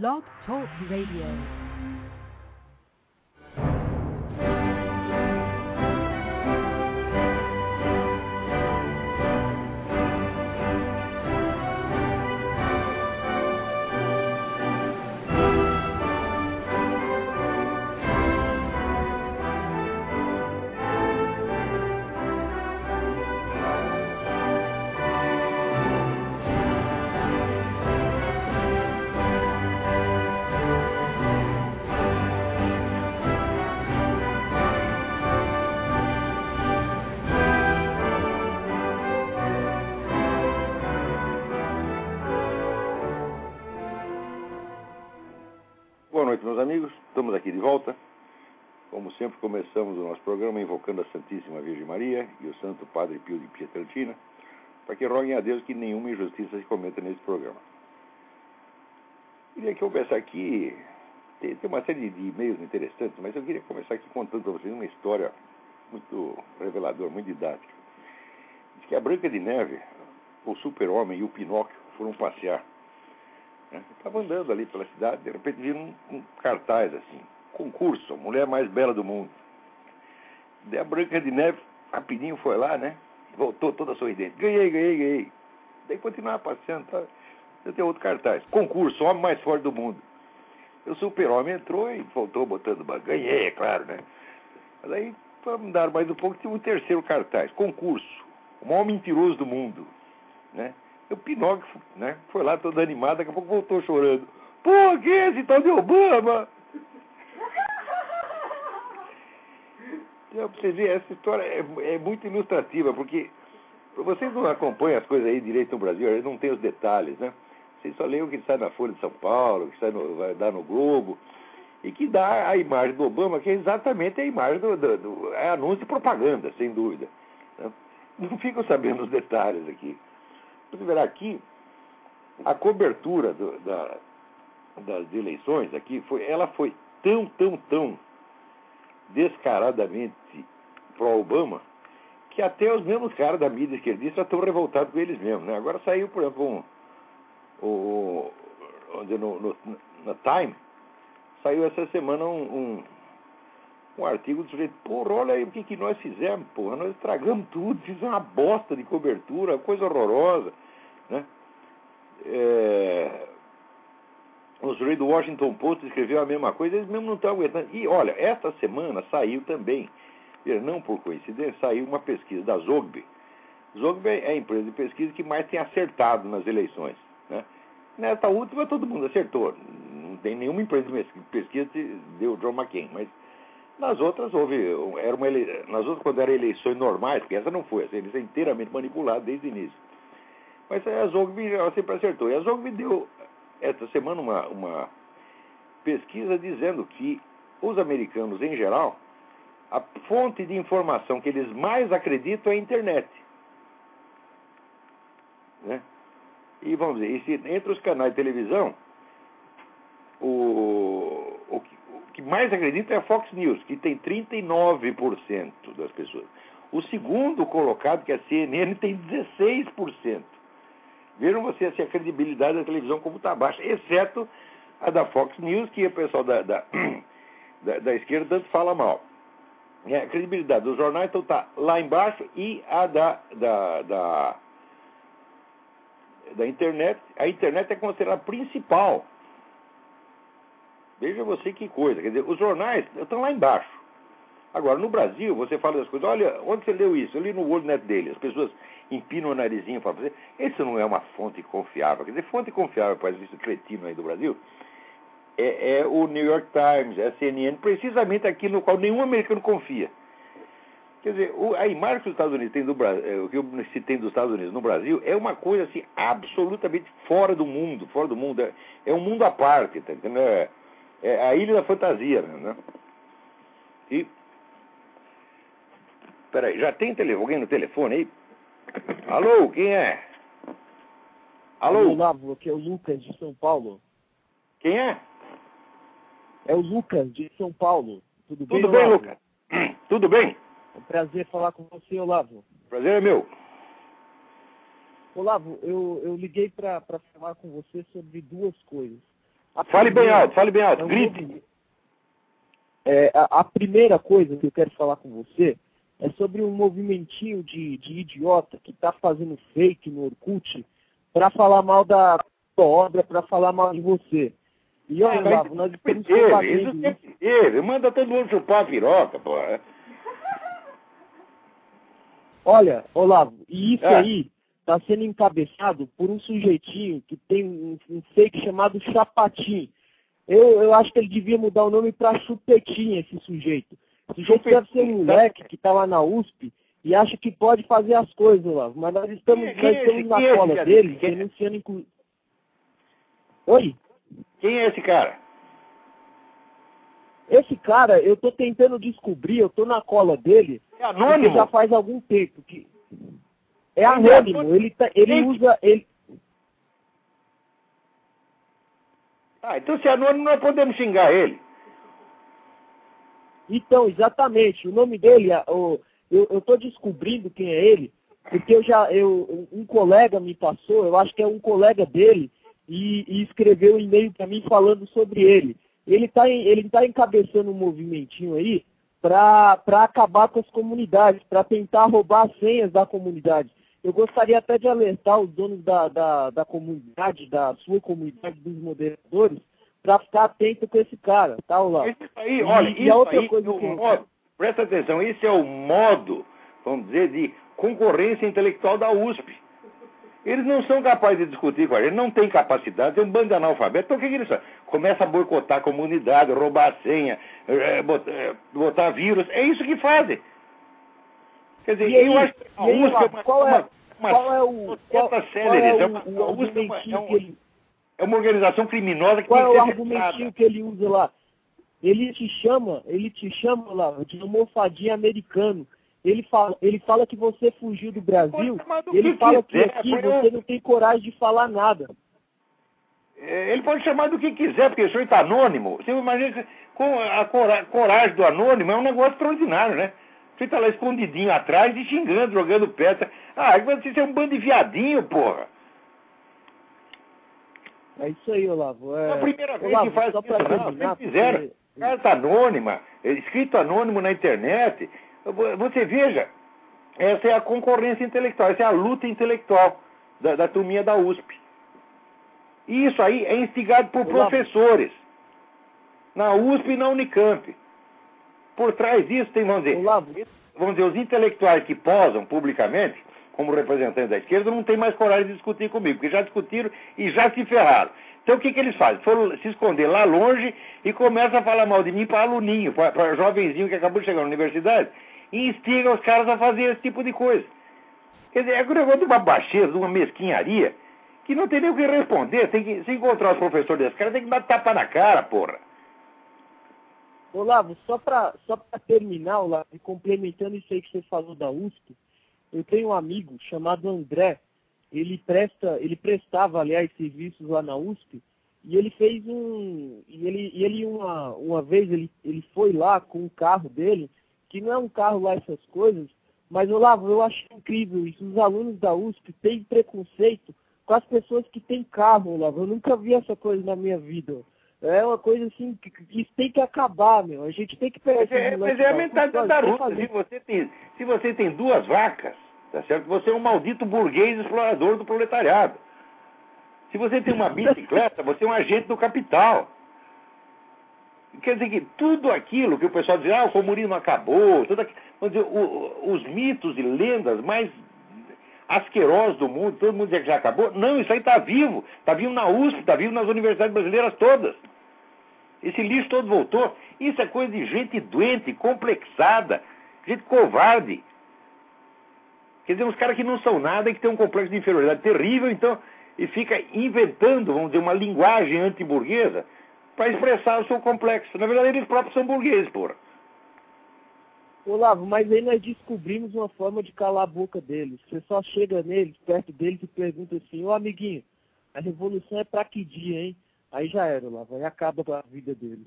Blog Talk Radio. Sempre, começamos o nosso programa invocando a Santíssima Virgem Maria e o Santo Padre Pio de Pietrelcina, para que roguem a Deus que nenhuma injustiça se cometa nesse programa. Queria começar aqui. Tem, tem uma série de e-mails interessantes, mas eu queria começar aqui contando para vocês uma história muito reveladora, muito didática. Diz que a Branca de Neve, o Super-Homem e o Pinóquio foram passear. Estava andando ali pela cidade, de repente viram um, um cartaz assim, concurso, mulher mais bela do mundo. Daí a Branca de Neve, rapidinho foi lá, né? Voltou toda sorridente. Ganhei, ganhei, ganhei. Daí continuava passeando, tá? Daí tem outro cartaz, concurso, homem mais forte do mundo. O super-homem entrou e voltou botando. Ganhei, é claro, né? Mas aí, para mudar mais um pouco, tinha um terceiro cartaz, concurso, o maior mentiroso do mundo, né? O Pinóquio né, foi lá todo animado, daqui a pouco voltou chorando. Pô, que é esse tal de Obama? Então, pra você essa história é, é muito ilustrativa, porque vocês não acompanham as coisas aí direito no Brasil, eles não têm os detalhes, né? Vocês só leem o que sai na Folha de São Paulo, o que sai no, vai dar no Globo, e que dá a imagem do Obama, que é exatamente a imagem do, do, do é anúncio e propaganda, sem dúvida. Né? Não ficam sabendo os detalhes aqui. Você verá aqui, a cobertura do, da, das eleições aqui, foi, ela foi tão, tão, tão descaradamente pró-Obama, que até os mesmos caras da mídia esquerdista estão revoltados com eles mesmos. Né? Agora saiu, por exemplo, um, onde no, no, na Time, saiu essa semana um, um, um artigo do sujeito, porra, olha aí o que, que nós fizemos, porra, nós estragamos tudo, fizemos uma bosta de cobertura, coisa horrorosa. Né? É... O sujeito do Washington Post escreveu a mesma coisa, eles mesmo não estão aguentando. E olha, esta semana saiu também, não por coincidência, saiu uma pesquisa da Zogby. Zogby é a empresa de pesquisa que mais tem acertado nas eleições. Né? Nesta última todo mundo acertou. Não tem nenhuma empresa de pesquisa que deu John McCain, mas nas outras houve, era uma ele... nas outras quando eram eleições normais, porque essa não foi, essa eleição é inteiramente manipulada desde o início. Mas a Zogby sempre acertou. E a Zogby deu esta semana uma, uma pesquisa dizendo que os americanos em geral, a fonte de informação que eles mais acreditam é a internet. Né? E vamos dizer, entre os canais de televisão, o, o, o que mais acredita é a Fox News, que tem 39% das pessoas. O segundo colocado, que é a CNN, tem 16%. Vejam vocês a credibilidade da televisão como está baixa, exceto a da Fox News, que o pessoal da, da, da, da esquerda tanto fala mal. É, a credibilidade dos jornais então está lá embaixo e a da, da, da, da internet, a internet é considerada principal. Veja você que coisa, quer dizer, os jornais estão lá embaixo. Agora, no Brasil, você fala das coisas, olha, onde você leu isso? Eu li no WorldNet dele. As pessoas empinam o narizinho para fazer. Isso não é uma fonte confiável. Quer dizer, fonte confiável para esse cretino aí do Brasil é, é, o New York Times, é a CNN, precisamente aquilo no qual nenhum americano confia. Quer dizer, o, a imagem que os Estados Unidos têm do Brasil, que se tem dos Estados Unidos no Brasil é uma coisa assim absolutamente fora do mundo, fora do mundo. É, é um mundo à parte, tá entendendo? É, é a ilha da fantasia, né? E Peraí, já tem tele... alguém no telefone aí? Alô, quem é? Alô? Olavo, aqui é o Lucas de São Paulo. Quem é? É o Lucas de São Paulo. Tudo bem, Tudo bem? Lucas? Tudo bem? É um prazer falar com você, Olavo. Prazer é meu. Olavo, eu, eu liguei para falar com você sobre duas coisas. A Fale bem alto, fale bem alto, é um grite. movimento- É, a, a primeira coisa que eu quero falar com você é sobre um movimentinho de, de idiota que está fazendo fake no Orkut para falar mal da sua obra, para falar mal de você. E olha, Ah, mas Olavo, nós estamos teve, isso sempre teve. Manda todo mundo chupar a piroca, pô. Olha, Olavo, e isso É. aí está sendo encabeçado por um sujeitinho que tem um, um fake chamado Chapatim. Eu, eu acho que ele devia mudar o nome para Chupetinha, esse sujeito. O sujeito deve ser um moleque que está lá na USP e acha que pode fazer as coisas, Olavo. Mas nós estamos, Quem- nós quem é estamos na é cola dele, Quem é? denunciando inclu... Oi? Quem é esse cara? Esse cara, eu tô tentando descobrir, eu tô na cola dele, É anônimo? já faz algum tempo que é é anônimo, anônimo. ele, tá- ele Gente. usa ele Ah, então se é anônimo nós podemos xingar ele. Então, exatamente, o nome dele, o- eu, tô descobrindo quem é ele, porque eu já, eu, um colega me passou, eu acho que é um colega dele, e, e escreveu um e-mail para mim falando sobre ele. Ele está ele tá encabeçando um movimentinho aí para acabar com as comunidades, para tentar roubar as senhas da comunidade. Eu gostaria até de alertar os donos da, da, da comunidade, da sua comunidade, dos moderadores, para ficar atento com esse cara, tá, Olavo? Isso aí, E- olha, e a isso outra aí coisa é o que- modo, presta atenção, esse é o modo, vamos dizer, de concorrência intelectual da USP. Eles não são capazes de discutir com a gente, não têm capacidade, tem um bando de analfabeto. Então o que, que eles fazem? Começa a boicotar a comunidade, roubar a senha, eh, bot- eh, botar vírus. É isso que fazem. Quer dizer, aí, eu acho que a e aí, USP é Olavo, uma, qual é, uma, uma qual é o, qual, qual é é o, o USP é uma- argumentinho é um- é uma organização criminosa que qual é o argumentinho que ele usa lá? Ele te chama, ele te chama lá de almofadinha americano. Ele fala, ele fala que você fugiu do Brasil. Chamar do Ele que fala que quiser, aqui foi você eu- não tem coragem de falar nada. É, Ele pode chamar do que quiser, porque isso aí está anônimo. Você imagina que com a cora- coragem do anônimo é um negócio extraordinário, né? Você está lá escondidinho atrás e xingando, jogando pedra. Ah, você é um bando de viadinho, porra. É isso aí, Olavo. É, É a primeira vez Olavo, que faz isso, não. terminar, Sempre fizeram. porque- Carta anônima, escrito anônimo na internet. Vo- Você veja, essa é a concorrência intelectual, essa é a luta intelectual da, da turminha da USP. E isso aí é instigado por Olavo. professores. Na USP e na Unicamp. Por trás disso tem, vamos dizer, Olavo, vamos dizer, os intelectuais que posam publicamente, como representantes da esquerda, não têm mais coragem de discutir comigo, porque já discutiram e já se ferraram. Então o que, que eles fazem? Foram se esconder lá longe e começam a falar mal de mim para aluninho, para jovenzinho que acabou de chegar na universidade, e instigam os caras a fazer esse tipo de coisa. Quer dizer, é um negócio de uma baixeza, de uma mesquinharia, que não tem nem o que responder. Tem que, se encontrar os professores desse cara, tem que dar tapa na cara, porra. Olavo, só para só terminar, Olavo, complementando isso aí que você falou da USP, eu tenho um amigo chamado André, ele presta, ele prestava, aliás, serviços lá na USP, e ele fez um. E ele, e ele uma, uma vez ele, ele foi lá com um carro dele, que não é um carro lá essas coisas, mas Olavo, eu acho incrível isso. Os alunos da USP têm preconceito com as pessoas que têm carro, Olavo. Eu nunca vi essa coisa na minha vida. É uma coisa assim que, que isso tem que acabar, meu. A gente tem que pegar Mas é, mas é a da mentalidade da fazer. Se você, tem, se você tem duas vacas, tá certo? Você é um maldito burguês explorador do proletariado. Se você tem uma bicicleta, você é um agente do capital. Quer dizer que tudo aquilo que o pessoal diz, ah, o comunismo acabou, tudo aquilo, vamos dizer, o- o- os mitos e lendas mais asquerosos do mundo, todo mundo diz que já acabou. Não, isso aí está vivo. Está vivo na USP, está vivo nas universidades brasileiras todas. Esse lixo todo voltou. Isso é coisa de gente doente, complexada, gente covarde. Quer dizer, uns caras que não são nada e que têm um complexo de inferioridade terrível, então, e fica inventando, vamos dizer, uma linguagem antiburguesa para expressar o seu complexo. Na verdade, eles próprios são burgueses, porra. Olavo, mas aí nós descobrimos uma forma de calar a boca deles. Você só chega neles, perto deles e pergunta assim, ô amiguinho, a revolução é pra que dia, hein? Aí já era, Olavo, aí acaba com a vida deles.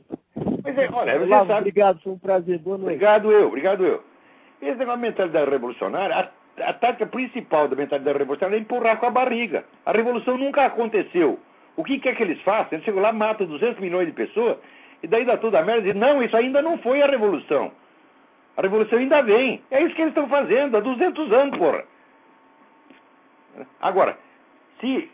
Mas é, olha, Olavo, sabe. obrigado, foi um prazer, boa noite. Obrigado eu, obrigado eu. Esse negócio de mentalidade revolucionária, a, tática principal da mentalidade revolucionária é empurrar com a barriga. A revolução nunca aconteceu O que quer que eles façam? Eles chegam lá, matam 200 milhões de pessoas, e daí dá tudo a merda e dizem, não, isso ainda não foi a revolução. A revolução ainda vem. É isso que eles estão fazendo há 200 anos, porra. Agora, se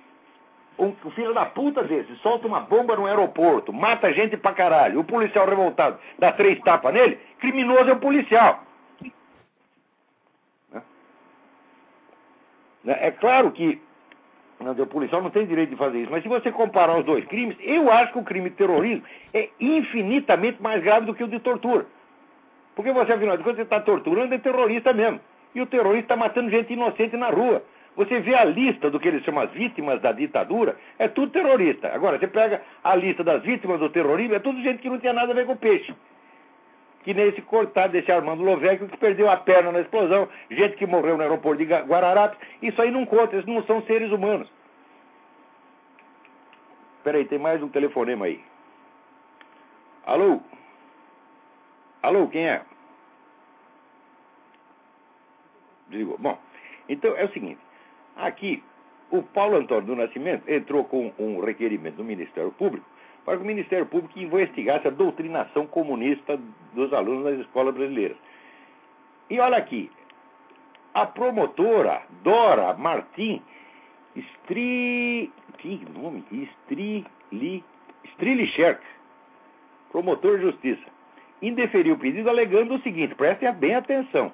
um filho da puta desse solta uma bomba no aeroporto, mata gente pra caralho, o policial revoltado dá três tapas nele, criminoso é o policial. Né? É claro que o policial não tem direito de fazer isso, mas se você comparar os dois crimes, eu acho que o crime de terrorismo é infinitamente mais grave do que o de tortura. Porque você, afinal de contas, você está torturando é terrorista mesmo. E o terrorista está matando gente inocente na rua. Você vê a lista do que eles chamam as vítimas da ditadura, é tudo terrorista. Agora, você pega a lista das vítimas do terrorismo, é tudo gente que não tinha nada a ver com peixe. Que nem esse cortado desse Armando Lovecchio que perdeu a perna na explosão, gente que morreu no aeroporto de Guararapes. Isso aí não conta, eles não são seres humanos. Peraí, tem mais um telefonema aí. Alô? Alô, quem é? Desligou. Bom, então é o seguinte. Aqui, o Paulo Antônio do Nascimento entrou com um requerimento do Ministério Público para que o Ministério Público investigasse a doutrinação comunista dos alunos das escolas brasileiras. E olha aqui, a promotora Dora Martim Stri... que nome? Strili... Promotor de justiça, indeferiu o pedido alegando o seguinte, prestem bem atenção.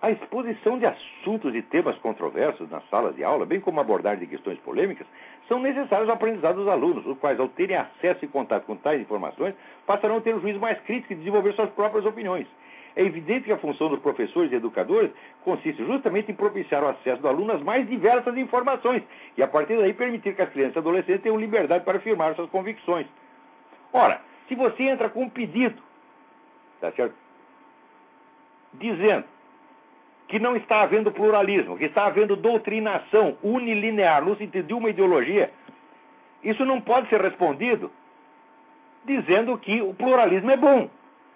A exposição de assuntos e temas controversos nas salas de aula, bem como a abordagem de questões polêmicas, são necessários ao aprendizado dos alunos, os quais, ao terem acesso e contato com tais informações, passarão a ter um juízo mais crítico e desenvolver suas próprias opiniões. É evidente que a função dos professores e educadores consiste justamente em propiciar o acesso do aluno às mais diversas informações e, a partir daí, permitir que as crianças e adolescentes tenham liberdade para afirmar suas convicções. Ora, se você entra com um pedido, tá certo? Dizendo que não está havendo pluralismo, que está havendo doutrinação unilinear no sentido de uma ideologia, isso não pode ser respondido dizendo que o pluralismo é bom.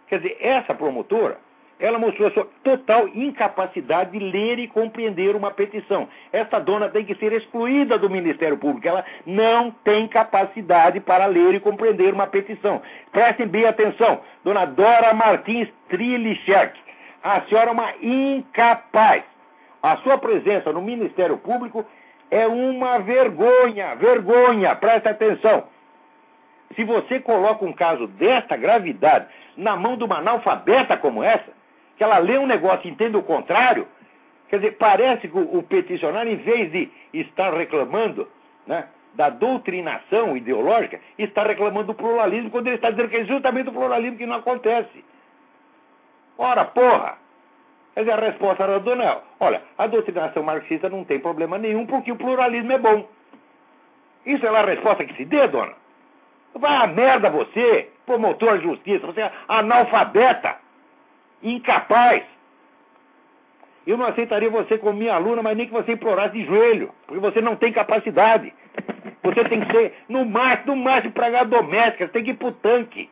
Quer dizer, essa promotora, ela mostrou a sua total incapacidade de ler e compreender uma petição. Essa dona tem que ser excluída do Ministério Público. Ela não tem capacidade para ler e compreender uma petição. Prestem bem atenção. Dona Dora Martins Trilichek a senhora é uma incapaz. A sua presença no Ministério Público é uma vergonha, vergonha, presta atenção. Se você coloca um caso desta gravidade na mão de uma analfabeta como essa, que ela lê um negócio e entende o contrário, quer dizer, parece que o, peticionário, em vez de estar reclamando né, da doutrinação ideológica, está reclamando do pluralismo, quando ele está dizendo que é justamente o pluralismo que não acontece. Ora, porra! Quer dizer, a resposta era do Nel. Olha, a doutrinação marxista não tem problema nenhum porque o pluralismo é bom. Isso é a resposta que se dê, dona? Vai a merda você, promotor de justiça, você é analfabeta, incapaz. Eu não aceitaria você como minha aluna, mas nem que você implorasse de joelho, porque você não tem capacidade. Você tem que ser, no máximo, no máximo, empregado doméstica, você tem que ir pro tanque.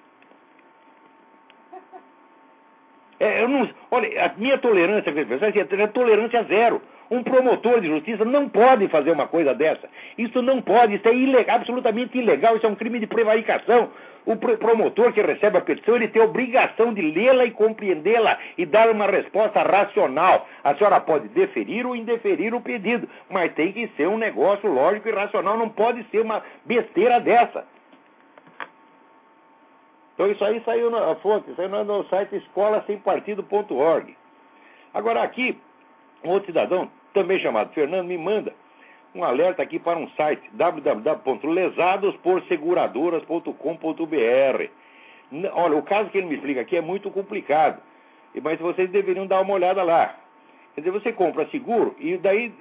É, eu não, olha, a minha tolerância é tolerância zero. Um promotor de justiça não pode fazer uma coisa dessa. Isso não pode, isso é ilegal, absolutamente ilegal, isso é um crime de prevaricação. O promotor que recebe a petição, ele tem a obrigação de lê-la e compreendê-la e dar uma resposta racional. A senhora pode deferir ou indeferir o pedido, mas tem que ser um negócio lógico e racional, não pode ser uma besteira dessa. Então isso aí saiu na fonte, saiu no site escolasempartido.org. Agora aqui, um outro cidadão, também chamado Fernando, me manda um alerta aqui para um site www.lesadosporseguradoras.com.br. Olha, o caso que ele me explica aqui é muito complicado, mas vocês deveriam dar uma olhada lá. Quer dizer, você compra seguro e daí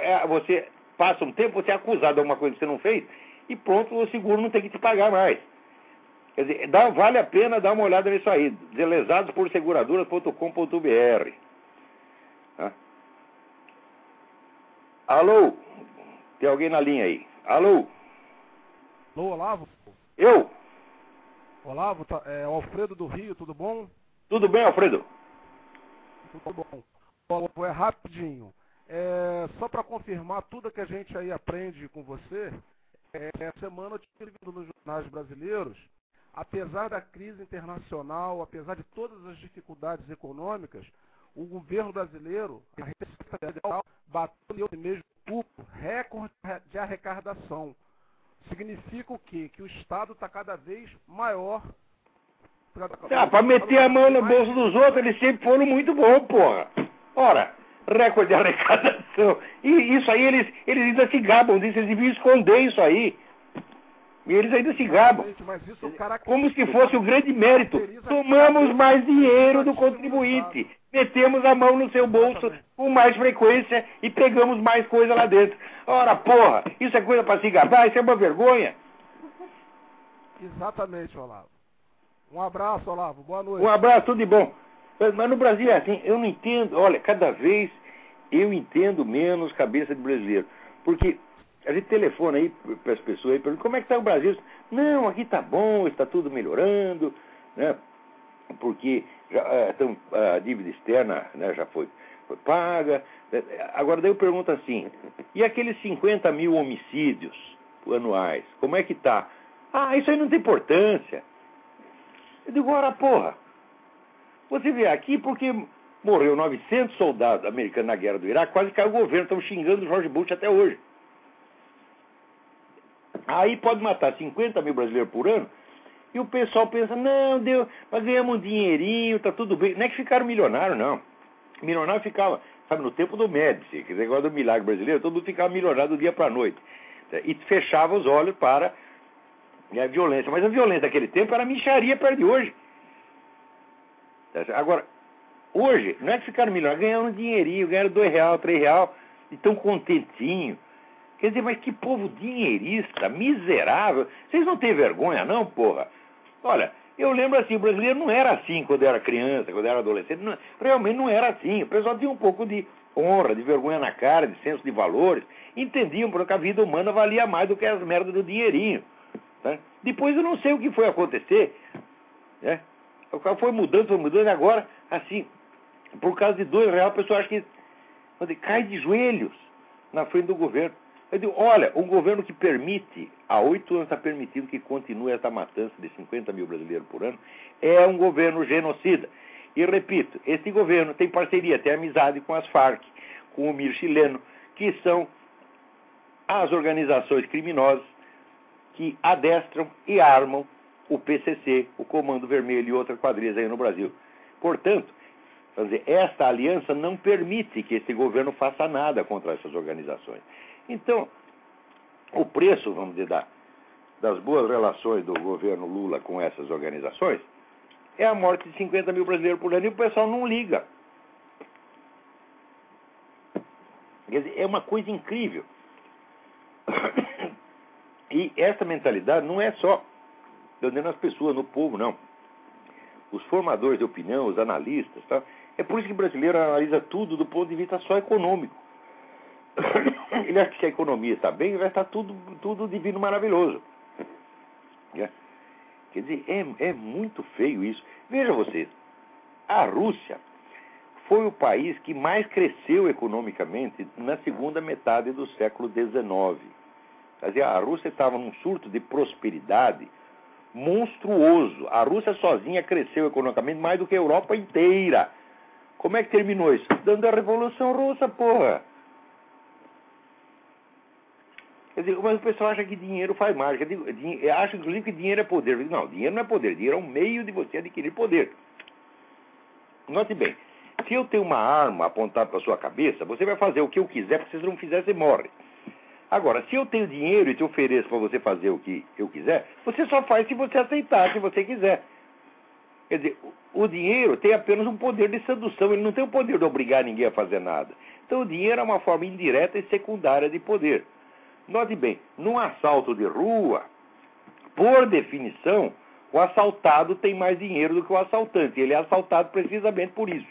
é, você passa um tempo, você é acusado de alguma coisa que você não fez e pronto, o seguro não tem que te pagar mais. Quer dizer, dá, vale a pena dar uma olhada nisso aí. Delesadosporseguradoras.com.br tá? Alô? Tem alguém na linha aí? Alô? Alô, Olavo? Eu? Olavo, tá, é Alfredo do Rio, tudo bom? Tudo bem, Alfredo? Tudo bom. Olavo, é rapidinho. É, só para confirmar tudo que a gente aí aprende com você, é, essa semana eu tive nos jornais brasileiros, apesar da crise internacional, apesar de todas as dificuldades econômicas, o governo brasileiro, a Receita Federal, bateu no mesmo cupo recorde de arrecadação. Significa o quê? Que o Estado está cada vez maior. Ah, para meter a mão no bolso dos outros, eles sempre foram muito bons, porra. Ora, recorde de arrecadação. E isso aí, eles, eles ainda se gabam disso, eles deviam esconder isso aí. E eles ainda se gabam. Como se fosse o grande mérito. Tomamos mais dinheiro do contribuinte. Metemos a mão no seu bolso com mais frequência e pegamos mais coisa lá dentro. Ora, porra, isso é coisa para se gabar? Isso é uma vergonha? Exatamente, Olavo. Um abraço, Olavo. Boa noite. Um abraço, tudo de bom. Mas no Brasil é assim, eu não entendo. Olha, cada vez eu entendo menos cabeça de brasileiro. Porque a gente telefona aí para as pessoas aí, pergunta como é que está o Brasil? Não, aqui está bom, está tudo melhorando, né? Porque já, então, a dívida externa né, já foi, foi paga. Agora daí eu pergunto assim, e aqueles 50 mil homicídios anuais, como é que está? Ah, isso aí não tem importância. Eu digo, ora porra, você vê aqui porque morreu 900 soldados americanos na guerra do Iraque, quase caiu o governo, estão xingando o George Bush até hoje. Aí pode matar 50 mil brasileiros por ano, e o pessoal pensa, não, deu, mas ganhamos um dinheirinho, tá tudo bem. Não é que ficaram milionários, não. Milionário ficava, sabe, no tempo do Médici, que negócio do milagre brasileiro, todo mundo ficava milionário do dia para a noite. E fechava os olhos para a violência. Mas a violência daquele tempo era micharia perto de hoje. Agora, hoje, não é que ficaram milionários, ganharam um dinheirinho, ganharam dois real, três real, e tão contentinho. Quer dizer, mas que povo dinheirista, miserável. Vocês não têm vergonha, não, porra? Olha, eu lembro assim, o brasileiro não era assim quando era criança, quando era adolescente. Não, realmente não era assim. O pessoal tinha um pouco de honra, de vergonha na cara, de senso de valores. Entendiam porque a vida humana valia mais do que as merdas do dinheirinho. Né? Depois eu não sei o que foi acontecer. Né? O cara foi mudando, foi mudando, e agora, assim, por causa de dois reais, o pessoal acha que cai de joelhos na frente do governo. Eu digo, olha, um governo que permite, há oito anos está permitindo que continue essa matança de 50 mil brasileiros por ano, é um governo genocida. E repito, esse governo tem parceria, tem amizade com as Farc, com o MIR chileno, que são as organizações criminosas que adestram e armam o PCC, o Comando Vermelho e outras quadrilhas aí no Brasil. Portanto, dizer, esta aliança não permite que esse governo faça nada contra essas organizações. Então, o preço, vamos dizer, da, das boas relações do governo Lula com essas organizações é a morte de 50 mil brasileiros por ano e o pessoal não liga. Quer dizer, é uma coisa incrível. E essa mentalidade não é só nas pessoas, no povo, não. Os formadores de opinião, os analistas, tá? é por isso que o brasileiro analisa tudo do ponto de vista só econômico. ele acha que a economia está bem, vai estar tudo, tudo divino maravilhoso. É. Quer dizer, é, é muito feio isso. Veja vocês, a Rússia foi o país que mais cresceu economicamente na segunda metade do século XIX. Quer dizer, a Rússia estava num surto de prosperidade monstruoso. A Rússia sozinha cresceu economicamente mais do que a Europa inteira. Como é que terminou isso? Dando a Revolução Russa, porra. Quer dizer, mas o pessoal acha que dinheiro faz mágica. Acha, inclusive, que dinheiro é poder. Digo, não, dinheiro não é poder. Dinheiro é um meio de você adquirir poder. Note bem, se eu tenho uma arma apontada para sua cabeça, você vai fazer o que eu quiser, porque se você não fizer, você morre. Agora, se eu tenho dinheiro e te ofereço para você fazer o que eu quiser, você só faz se você aceitar, se você quiser. Quer dizer, o dinheiro tem apenas um poder de sedução, ele não tem o poder de obrigar ninguém a fazer nada. Então, o dinheiro é uma forma indireta e secundária de poder. Note bem, num assalto de rua, por definição, o assaltado tem mais dinheiro do que o assaltante. Ele é assaltado precisamente por isso.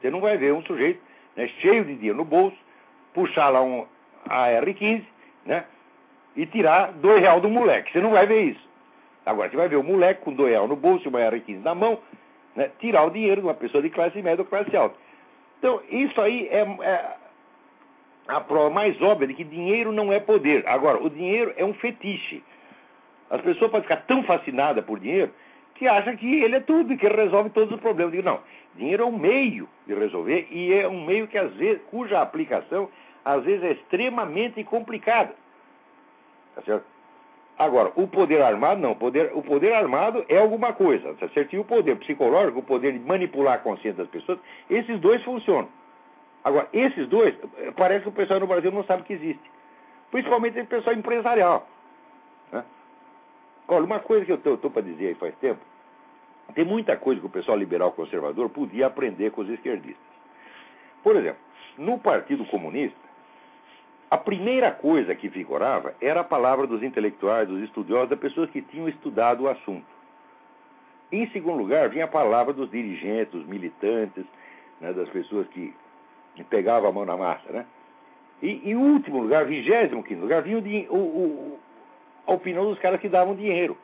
Você não vai ver um sujeito né, cheio de dinheiro no bolso, puxar lá um AR-15, né? E tirar dois reais do moleque. Você não vai ver isso. Agora, você vai ver o moleque com dois reais no bolso e uma AR-15 na mão, né, tirar o dinheiro de uma pessoa de classe média ou classe alta. Então, isso aí é, é a prova mais óbvia de que dinheiro não é poder. Agora, o dinheiro é um fetiche. As pessoas podem ficar tão fascinadas por dinheiro que acham que ele é tudo e que ele resolve todos os problemas. Digo, não, dinheiro é um meio de resolver e é um meio que às vezes, cuja aplicação às vezes é extremamente complicada. Tá certo? Agora, o poder armado não. O poder, o poder armado é alguma coisa. Tá certo? E o poder psicológico, o poder de manipular a consciência das pessoas, esses dois funcionam. Agora, esses dois, parece que o pessoal no Brasil não sabe que existe. Principalmente o pessoal empresarial. Né? Olha, uma coisa que eu estou para dizer aí faz tempo, tem muita coisa que o pessoal liberal conservador podia aprender com os esquerdistas. Por exemplo, no Partido Comunista, a primeira coisa que vigorava era a palavra dos intelectuais, dos estudiosos, das pessoas que tinham estudado o assunto. Em segundo lugar, vinha a palavra dos dirigentes, dos militantes, né, das pessoas que, que, pegavam a mão na massa. Né? E, em último lugar, vigésimo quinto lugar, vinha o, o, a opinião dos caras que davam dinheiro.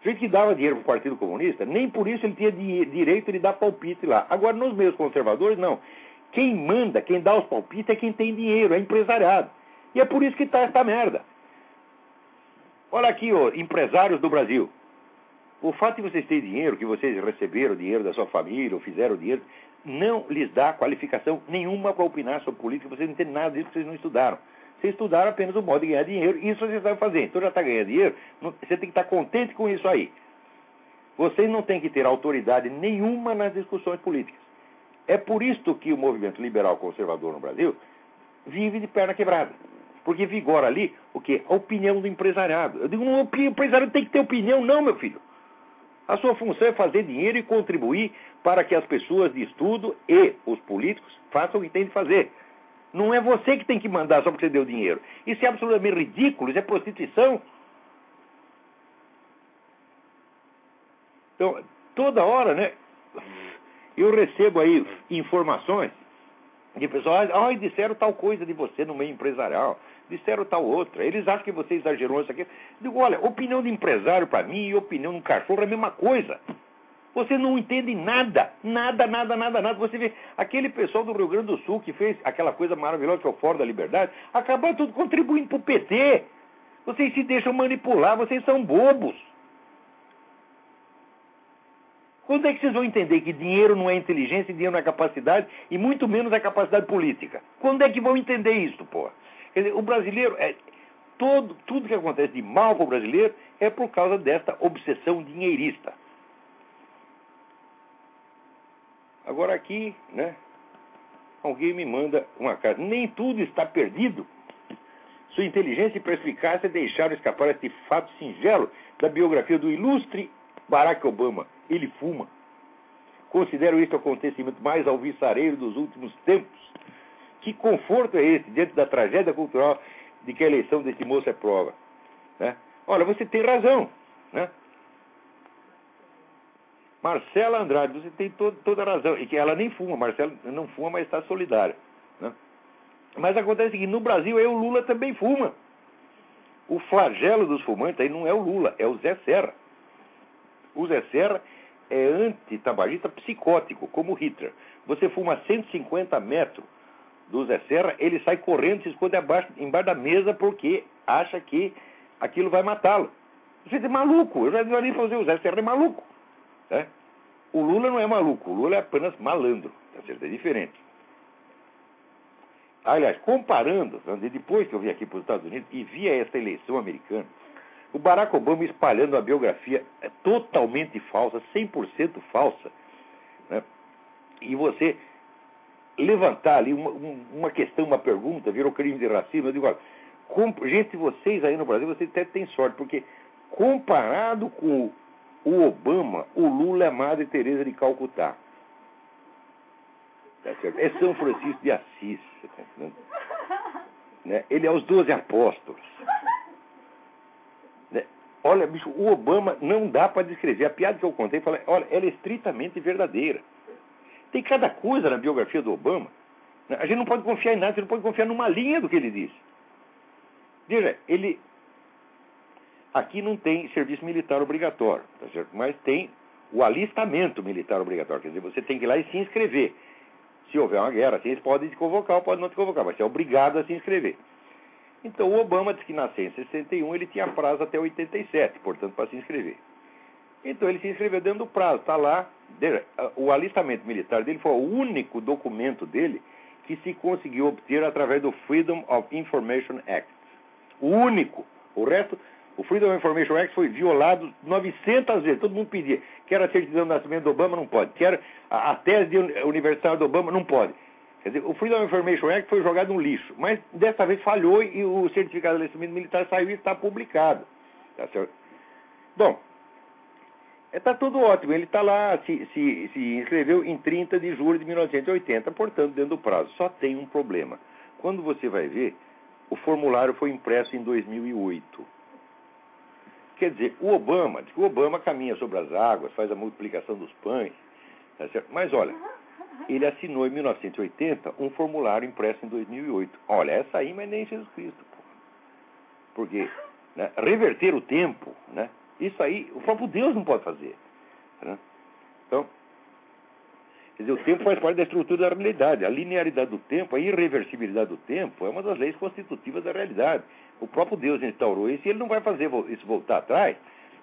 O gente que dava dinheiro para o Partido Comunista, nem por isso ele tinha direito de dar palpite lá. Agora, nos meios conservadores, não. Quem manda, quem dá os palpites é quem tem dinheiro, é empresariado. E é por isso que está essa merda. Olha aqui, ó, empresários do Brasil. O fato de vocês terem dinheiro, que vocês receberam dinheiro da sua família ou fizeram dinheiro, não lhes dá qualificação nenhuma para opinar sobre política. Vocês não têm nada disso que vocês não estudaram. Vocês estudaram apenas o modo de ganhar dinheiro. Isso vocês sabem fazer. Então já está ganhando dinheiro, você tem que estar contente com isso aí. Vocês não têm que ter autoridade nenhuma nas discussões políticas. É por isso que o movimento liberal conservador no Brasil vive de perna quebrada. Porque vigora ali o quê? A opinião do empresariado. Eu digo, o empresário tem que ter opinião, não, meu filho. A sua função é fazer dinheiro e contribuir para que as pessoas de estudo e os políticos façam o que têm de fazer. Não é você que tem que mandar só porque você deu dinheiro. Isso é absolutamente ridículo, isso é prostituição. Então, toda hora, né? eu recebo aí informações de pessoas, ah, disseram tal coisa de você no meio empresarial, disseram tal outra. Eles acham que você exagerou isso aqui. Digo, olha, opinião de empresário para mim e opinião de um cachorro é a mesma coisa. Você não entende nada, nada, nada, nada, nada. Você vê aquele pessoal do Rio Grande do Sul que fez aquela coisa maravilhosa que é o Fórum da Liberdade, acabaram tudo contribuindo para o PT. Vocês se deixam manipular, vocês são bobos. Quando é que vocês vão entender que dinheiro não é inteligência, dinheiro não é capacidade, e muito menos é capacidade política? Quando é que vão entender isso, pô? Quer dizer, o brasileiro, é, todo, tudo que acontece de mal com o brasileiro é por causa desta obsessão dinheirista. Agora aqui, né, alguém me manda uma carta. Nem tudo está perdido. Sua inteligência e perspicácia deixaram escapar este fato singelo da biografia do ilustre Barack Obama ele fuma. Considero este o acontecimento mais alvissareiro dos últimos tempos. Que conforto é esse diante da tragédia cultural de que a eleição desse moço é prova? Né? Olha, você tem razão. Né? Marcela Andrade, você tem toda a razão. E que ela nem fuma, Marcela não fuma, mas está solidária. Né? Mas acontece que no Brasil aí o Lula também fuma. O flagelo dos fumantes aí não é o Lula, é o Zé Serra. O Zé Serra é antitabagista psicótico, como Hitler. Você fuma 150 metros do Zé Serra, ele sai correndo, se esconde abaixo, embaixo da mesa porque acha que aquilo vai matá-lo. Você é maluco, eu já nem fazer o Zé Serra é maluco. Né? O Lula não é maluco, o Lula é apenas malandro, tá certo? é diferente. Aliás, comparando, depois que eu vim aqui para os Estados Unidos e vi essa eleição americana, o Barack Obama espalhando a biografia é totalmente falsa, 100% falsa. Né? E você levantar ali uma, uma, questão, uma pergunta, virou crime de racismo. Eu digo, olha, com, gente, vocês aí no Brasil, vocês até têm sorte, porque comparado com o Obama, o Lula é Madre Teresa de Calcutá. Tá é São Francisco de Assis. Tá né? Ele é os doze apóstolos. Olha, bicho, o Obama não dá para descrever. A piada que eu contei, falei, olha, ela é estritamente verdadeira. Tem cada coisa na biografia do Obama. Né? A gente não pode confiar em nada, você não pode confiar numa linha do que ele disse. Veja, ele. Aqui não tem serviço militar obrigatório, tá certo? mas tem o alistamento militar obrigatório. Quer dizer, você tem que ir lá e se inscrever. Se houver uma guerra, assim, eles podem te convocar ou podem não te convocar, mas você é obrigado a se inscrever. Então o Obama disse que nasceu em 61, ele tinha prazo até 87, portanto, para se inscrever. Então ele se inscreveu dentro do prazo, está lá. O alistamento militar dele foi o único documento dele que se conseguiu obter através do Freedom of Information Act. O único. O resto, o Freedom of Information Act foi violado 900 vezes. Todo mundo pedia. Quer a certidão de nascimento do Obama? Não pode. Quer a, a tese de universitário do Obama? Não pode. Quer dizer, o Freedom of Information Act foi jogado no lixo. Mas dessa vez falhou e o certificado de alistamento militar saiu e está publicado. Tá certo? Bom, Está tudo ótimo. Ele está lá, se, se, se inscreveu em 30 de julho de 1980, portanto, dentro do prazo. Só tem um problema. Quando você vai ver, o formulário foi impresso em 2008. Quer dizer, o Obama, o Obama caminha sobre as águas, faz a multiplicação dos pães, tá mas olha, ele assinou em 1980 um formulário impresso em 2008. Olha, essa aí, mas nem Jesus Cristo. Pô. Porque né, reverter o tempo, né, isso aí, o próprio Deus não pode fazer. Né? Então, quer dizer, o tempo faz parte da estrutura da realidade. A linearidade do tempo, a irreversibilidade do tempo é uma das leis constitutivas da realidade. O próprio Deus instaurou isso e ele não vai fazer isso voltar atrás.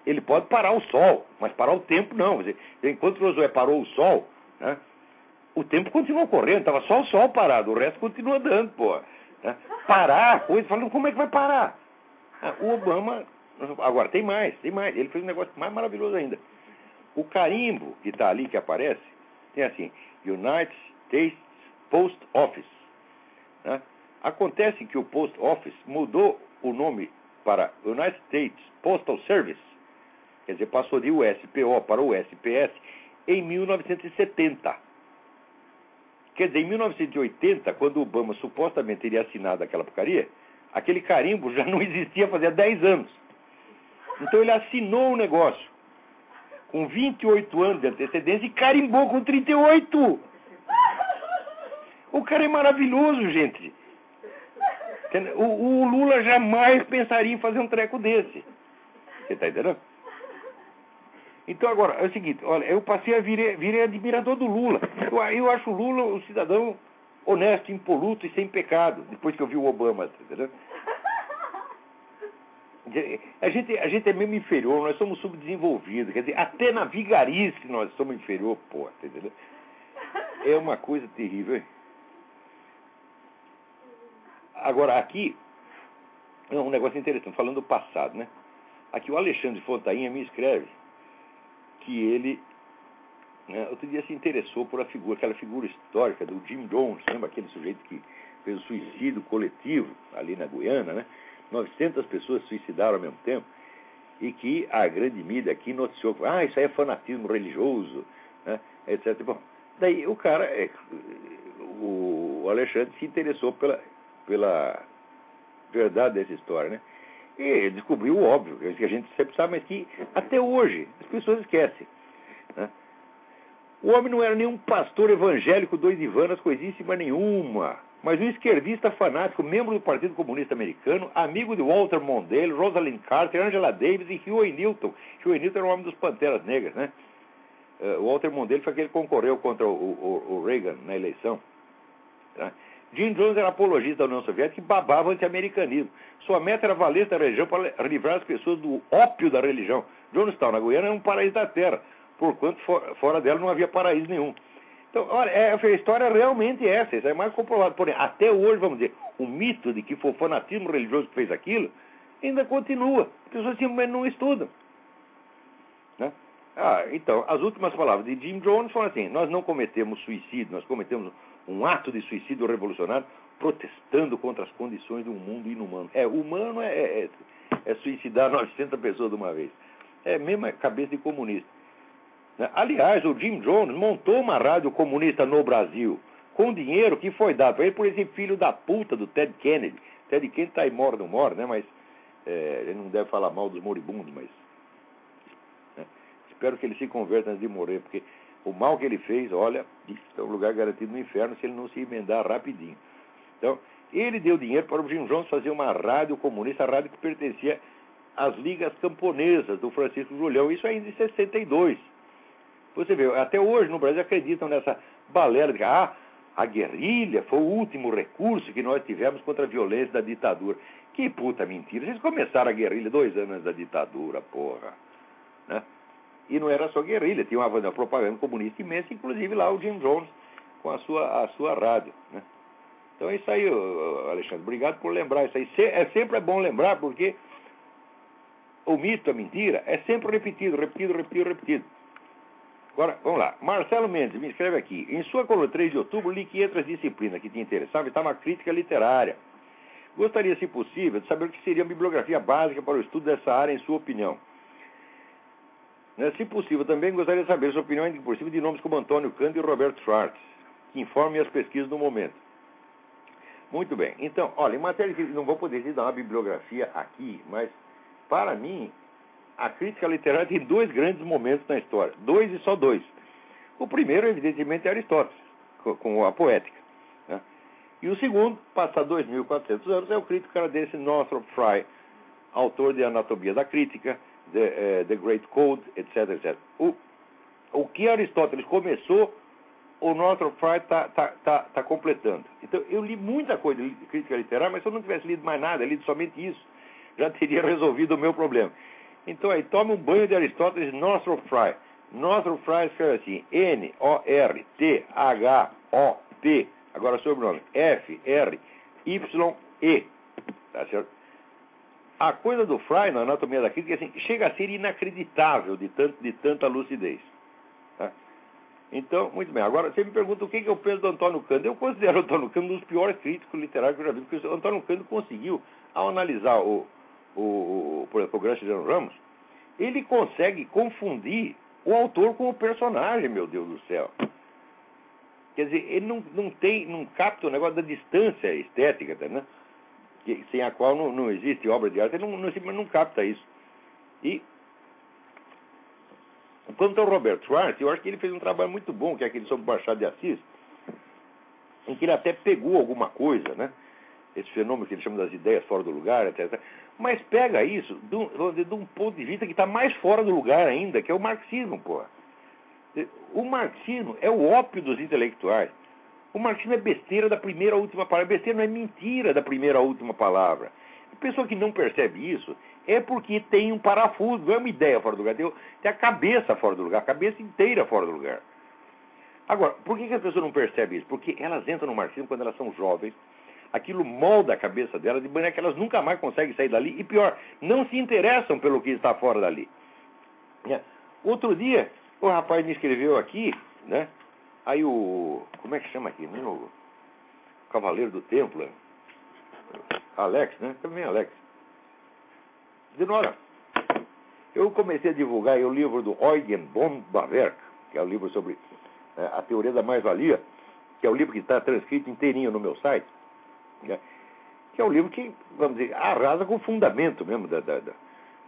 Ele pode parar o sol, mas parar o tempo não. Dizer, enquanto Josué parou o sol, né, o tempo continuou correndo, estava só o sol parado, o resto continua andando, pô. Né? Parar a coisa, falando, como é que vai parar? O Obama Agora, tem mais, tem mais. Ele fez um negócio mais maravilhoso ainda. O carimbo que está ali, que aparece, tem assim, United States Post Office. Né? Acontece que o Post Office mudou o nome para United States Postal Service, quer dizer, passou de USPO para USPS em 1970. Quer dizer, em 1980, quando o Obama supostamente teria assinado aquela porcaria, aquele carimbo já não existia fazia 10 anos. Então ele assinou o negócio com 28 anos de antecedência e carimbou com 38. O cara é maravilhoso, gente. O, o Lula jamais pensaria em fazer um treco desse. Você está entendendo? Então agora, é o seguinte, olha, eu passei a vir virei admirador do Lula. Eu, eu acho o Lula um cidadão honesto, impoluto e sem pecado, depois que eu vi o Obama, tá entendeu? A gente, a gente é mesmo inferior, nós somos subdesenvolvidos. Quer dizer, até na vigarice nós somos inferior, pô, tá entendeu? É uma coisa terrível. Hein? Agora, aqui, é um negócio interessante, falando do passado, né? Aqui o Alexandre Fontainha me escreve que ele né, outro dia se interessou por a figura, aquela figura histórica do Jim Jones, lembra aquele sujeito que fez o suicídio coletivo ali na Guiana, né? 900 pessoas se suicidaram ao mesmo tempo, e que a grande mídia aqui noticiou, ah, isso aí é fanatismo religioso, né, etc. Bom, daí o cara, é, o Alexandre se interessou pela, pela verdade dessa história, né? E descobriu o óbvio, que a gente sempre sabe, mas que até hoje as pessoas esquecem. Né? O homem não era nenhum pastor evangélico dois Ivanas, coisíssima nenhuma mas um esquerdista fanático, membro do Partido Comunista Americano, amigo de Walter Mondale, Rosalind Carter, Angela Davis e Huey Newton. Huey Newton era o homem dos Panteras Negras, né? Uh, Walter Mondale foi aquele que concorreu contra o, o, o Reagan na eleição. Tá? Jim Jones era apologista da União Soviética e babava anti-americanismo. Sua meta era valer da religião para livrar as pessoas do ópio da religião. Jonestown, na Guiana, era um paraíso da terra, porquanto fora dela não havia paraíso nenhum. Então, olha, é, a história realmente é essa, isso é mais comprovado. Porém, até hoje, vamos dizer, o mito de que foi o fanatismo religioso que fez aquilo ainda continua. As pessoas simplesmente não estudam. Né? Ah, então, as últimas palavras de Jim Jones foram assim: nós não cometemos suicídio, nós cometemos um ato de suicídio revolucionário protestando contra as condições de um mundo inumano. É, humano é, é, é suicidar 900 pessoas de uma vez. É a mesma cabeça de comunista. Né? Aliás, o Jim Jones montou uma rádio comunista no Brasil, com dinheiro que foi dado para ele por esse filho da puta do Ted Kennedy. Ted Kennedy está aí, mora não mora, né? Mas é, ele não deve falar mal dos moribundos, mas né? espero que ele se converta antes de morrer, porque o mal que ele fez, olha, é um lugar garantido no inferno se ele não se emendar rapidinho. Então, ele deu dinheiro para o Jim Jones fazer uma rádio comunista, a rádio que pertencia às ligas camponesas do Francisco Julião, isso ainda em 62. Você vê, até hoje no Brasil acreditam nessa balela de que ah, a guerrilha foi o último recurso que nós tivemos contra a violência da ditadura. Que puta mentira. Vocês começaram a guerrilha dois anos antes da ditadura, porra. Né? E não era só guerrilha, tinha uma, uma propaganda comunista imensa, inclusive lá o Jim Jones com a sua, a sua rádio. Né? Então é isso aí, Alexandre. Obrigado por lembrar isso aí. É sempre é bom lembrar, porque o mito, a mentira, é sempre repetido, repetido, repetido, repetido. Agora, vamos lá. Marcelo Mendes me escreve aqui. Em sua coluna 3 de outubro, li que entre as disciplinas que te interessavam estava a crítica literária. Gostaria, se possível, de saber o que seria a bibliografia básica para o estudo dessa área, em sua opinião. Né, se possível, também gostaria de saber sua opinião por cima de nomes como Antônio Cândido e Roberto Schwartz, que informem as pesquisas do momento. Muito bem. Então, olha, em matéria de. Não vou poder te dar uma bibliografia aqui, mas, para mim, a crítica literária tem dois grandes momentos na história. Dois e só dois. O primeiro, evidentemente, é Aristóteles, com a poética. Né? E o segundo, passa 2.400 anos, é o crítico canadense Northrop Frye, autor de Anatomia da Crítica, The, uh, The Great Code, etc. etc. O, o que Aristóteles começou, o Northrop Frye está tá, tá, tá completando. Então, eu li muita coisa de crítica literária, mas se eu não tivesse lido mais nada, lido somente isso, já teria resolvido o meu problema. Então aí, toma um banho de Aristóteles Northrop Frye. Northrop Frye escreve assim, N-O-R-T-H-O-P, agora sobrenome, F-R-Y-E, tá certo? A coisa do Frye na anatomia da crítica assim, chega a ser inacreditável de, tanto, de tanta lucidez. Tá? Então, muito bem. Agora, você me pergunta o que, que eu penso do Antônio Cândido. Eu considero o Antônio Cândido um dos piores críticos literários que eu já vi, porque o Antônio Cândido conseguiu, ao analisar o, o, por exemplo, o Graciliano Ramos, ele consegue confundir o autor com o personagem, meu Deus do céu. Quer dizer, ele não, não tem, não capta o negócio da distância estética, tá, né? Que, sem a qual não, não existe obra de arte, ele não, não, não capta isso. E quanto ao Roberto Schwartz, eu acho que ele fez um trabalho muito bom, que é aquele sobre o Machado de Assis, em que ele até pegou alguma coisa, né? Esse fenômeno que ele chama das ideias fora do lugar, etc. Mas pega isso de um, de um ponto de vista que está mais fora do lugar ainda, que é o marxismo, porra. O marxismo é o ópio dos intelectuais. O marxismo é besteira da primeira à última palavra. Besteira não é mentira da primeira à última palavra. A pessoa que não percebe isso é porque tem um parafuso, não é uma ideia fora do lugar, tem, a cabeça fora do lugar, a cabeça inteira fora do lugar. Agora, por que, que as pessoas não percebem isso? Porque elas entram no marxismo quando elas são jovens, aquilo molda a cabeça delas de maneira que elas nunca mais conseguem sair dali. E pior, não se interessam pelo que está fora dali. É. Outro dia, o rapaz me escreveu aqui, né? Aí o. Como é que chama aqui? O Cavaleiro do Templo. Alex, né? Também Alex. Dizendo, olha, eu comecei a divulgar o livro do Eugen von Bawerk, que é o livro sobre é, a teoria da mais-valia, que é o livro que está transcrito inteirinho no meu site né? que é um livro que, vamos dizer, arrasa com o fundamento mesmo da, da, da,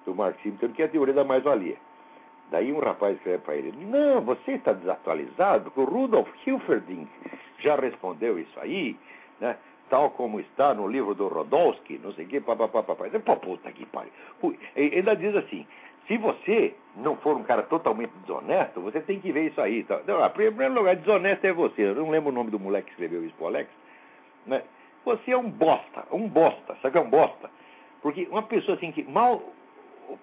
do marxismo, que é a teoria da mais-valia. Daí um rapaz escreve para ele, não, você está desatualizado, porque o Rudolf Hilferding já respondeu isso aí, né? tal como está no livro do Rodolsky, não sei o quê, papapá. Pô, puta que pariu. Ainda diz assim, se você não for um cara totalmente desonesto, você tem que ver isso aí. Tá? Não, em primeiro lugar, desonesto é você. Eu não lembro o nome do moleque que escreveu isso pro Alex, né? Você é um bosta, um bosta, sabe que é um bosta? Porque uma pessoa assim que mal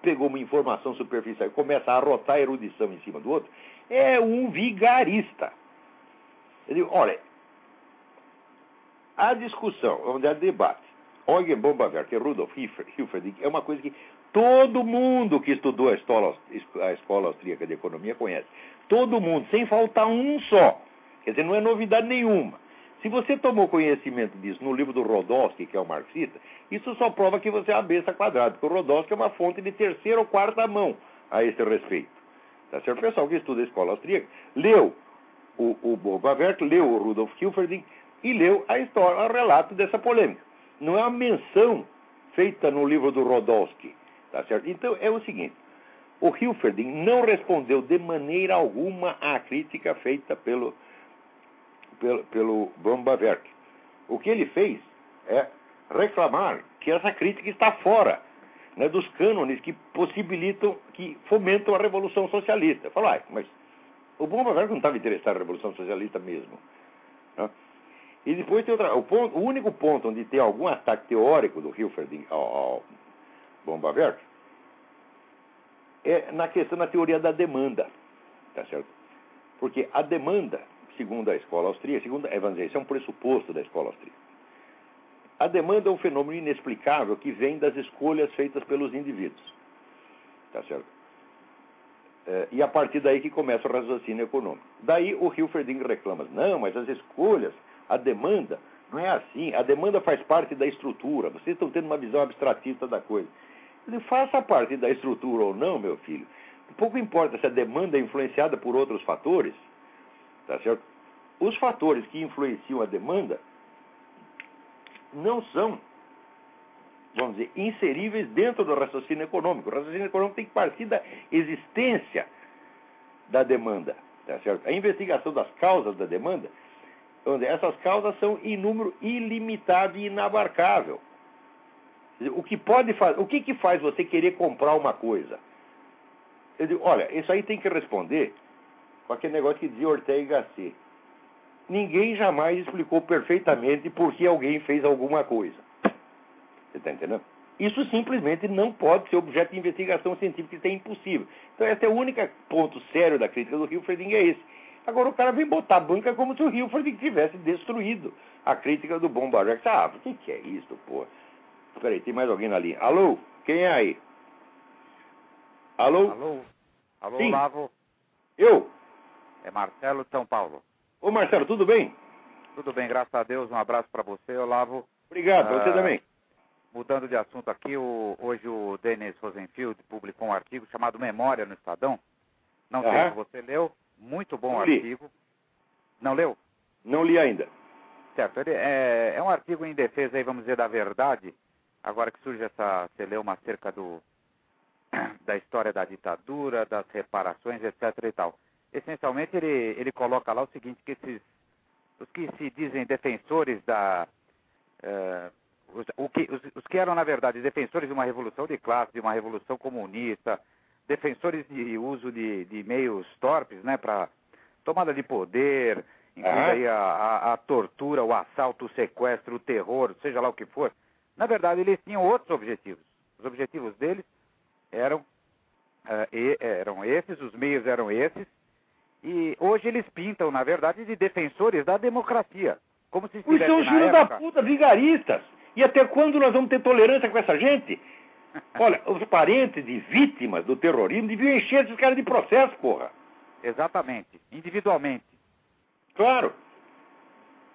pegou uma informação superficial e começa a arrotar a erudição em cima do outro, é um vigarista. Eu olha, a discussão, vamos dizer, debate, Eugen Bombaverk e Rudolf Hilferding é uma coisa que todo mundo que estudou a escola, a escola austríaca de economia conhece. Todo mundo, sem faltar um só. Quer dizer, não é novidade nenhuma. Se você tomou conhecimento disso no livro do Rodowski, que é o marxista, isso só prova que você é a besta quadrada, porque o Rodowski é uma fonte de terceira ou quarta mão a esse respeito. Tá certo? O pessoal que estuda a escola austríaca leu o, o Bobaverk, leu o Rudolf Hilferding e leu a história, o relato dessa polêmica. Não é uma menção feita no livro do Rodowski. Tá certo? Então é o seguinte: o Hilferding não respondeu de maneira alguma à crítica feita pelo pelo, pelo Bambaverk. O que ele fez é reclamar que essa crítica está fora né, dos cânones que possibilitam, que fomentam a Revolução Socialista. Falar, ah, mas o Bambaverk não estava interessado na Revolução Socialista mesmo. Né? E depois tem outra. O, ponto, o único ponto onde tem algum ataque teórico do Hilferd ao, ao Bombaverk é na questão da teoria da demanda. Tá certo? Porque a demanda, segundo a escola austríaca, segundo, vamos dizer, isso é um pressuposto da escola austríaca. A demanda é um fenômeno inexplicável que vem das escolhas feitas pelos indivíduos. Tá certo? É, e a partir daí que começa o raciocínio econômico. Daí o Hilferding reclama: não, mas as escolhas, a demanda, não é assim. A demanda faz parte da estrutura. Vocês estão tendo uma visão abstratista da coisa. Ele faça parte da estrutura ou não, meu filho. Pouco importa se a demanda é influenciada por outros fatores, tá certo? Os fatores que influenciam a demanda não são, vamos dizer, inseríveis dentro do raciocínio econômico. O raciocínio econômico tem que partir da existência da demanda, tá certo? A investigação das causas da demanda, onde essas causas são em número ilimitado e inabarcável. O que pode fazer, o que, que faz você querer comprar uma coisa? Eu digo, olha, isso aí tem que responder com aquele negócio que dizia Ortega y Gasset ninguém jamais explicou perfeitamente por que alguém fez alguma coisa. Você está entendendo? Isso simplesmente não pode ser objeto de investigação científica, isso é impossível. Então, esse é o único ponto sério da crítica do Hilferding, é esse. Agora, o cara vem botar a banca como se o Hilferding tivesse destruído a crítica do Bombardex. Ah, o que, que é isso, pô? Peraí, tem mais alguém na linha. Alô? Quem é aí? Alô? Alô? Alô, Sim. Eu? É Marcelo de São Paulo. Ô, Marcelo, tudo bem? Tudo bem, graças a Deus. Um abraço para você, Olavo. Obrigado, você Ah, também. Mudando de assunto aqui, o- hoje o Denis Rosenfield publicou um artigo chamado Memória no Estadão. Não sei se você leu. Muito bom Não li. artigo. Não leu? Não li ainda. Certo. Ele é, é um artigo em defesa, aí, vamos dizer, da verdade. Agora que surge essa celeuma acerca do, da história da ditadura, das reparações, etc. e tal. Essencialmente, ele, ele coloca lá o seguinte, que esses, os que se dizem defensores da... eh, os, o que, os, os que eram, na verdade, defensores de uma revolução de classe, de uma revolução comunista, defensores de uso de, de meios torpes, né, para tomada de poder, incluindo Aham. aí a, a, a tortura, o assalto, o sequestro, o terror, seja lá o que for. Na verdade, eles tinham outros objetivos. Os objetivos deles eram, eh, e- eram esses, os meios eram esses, e hoje eles pintam, na verdade, de defensores da democracia. Como se Os seus na filhos da puta vigaristas. E até quando nós vamos ter tolerância com essa gente? Olha, os parentes de vítimas do terrorismo deviam encher esses caras de processo, porra. Exatamente, individualmente. Claro.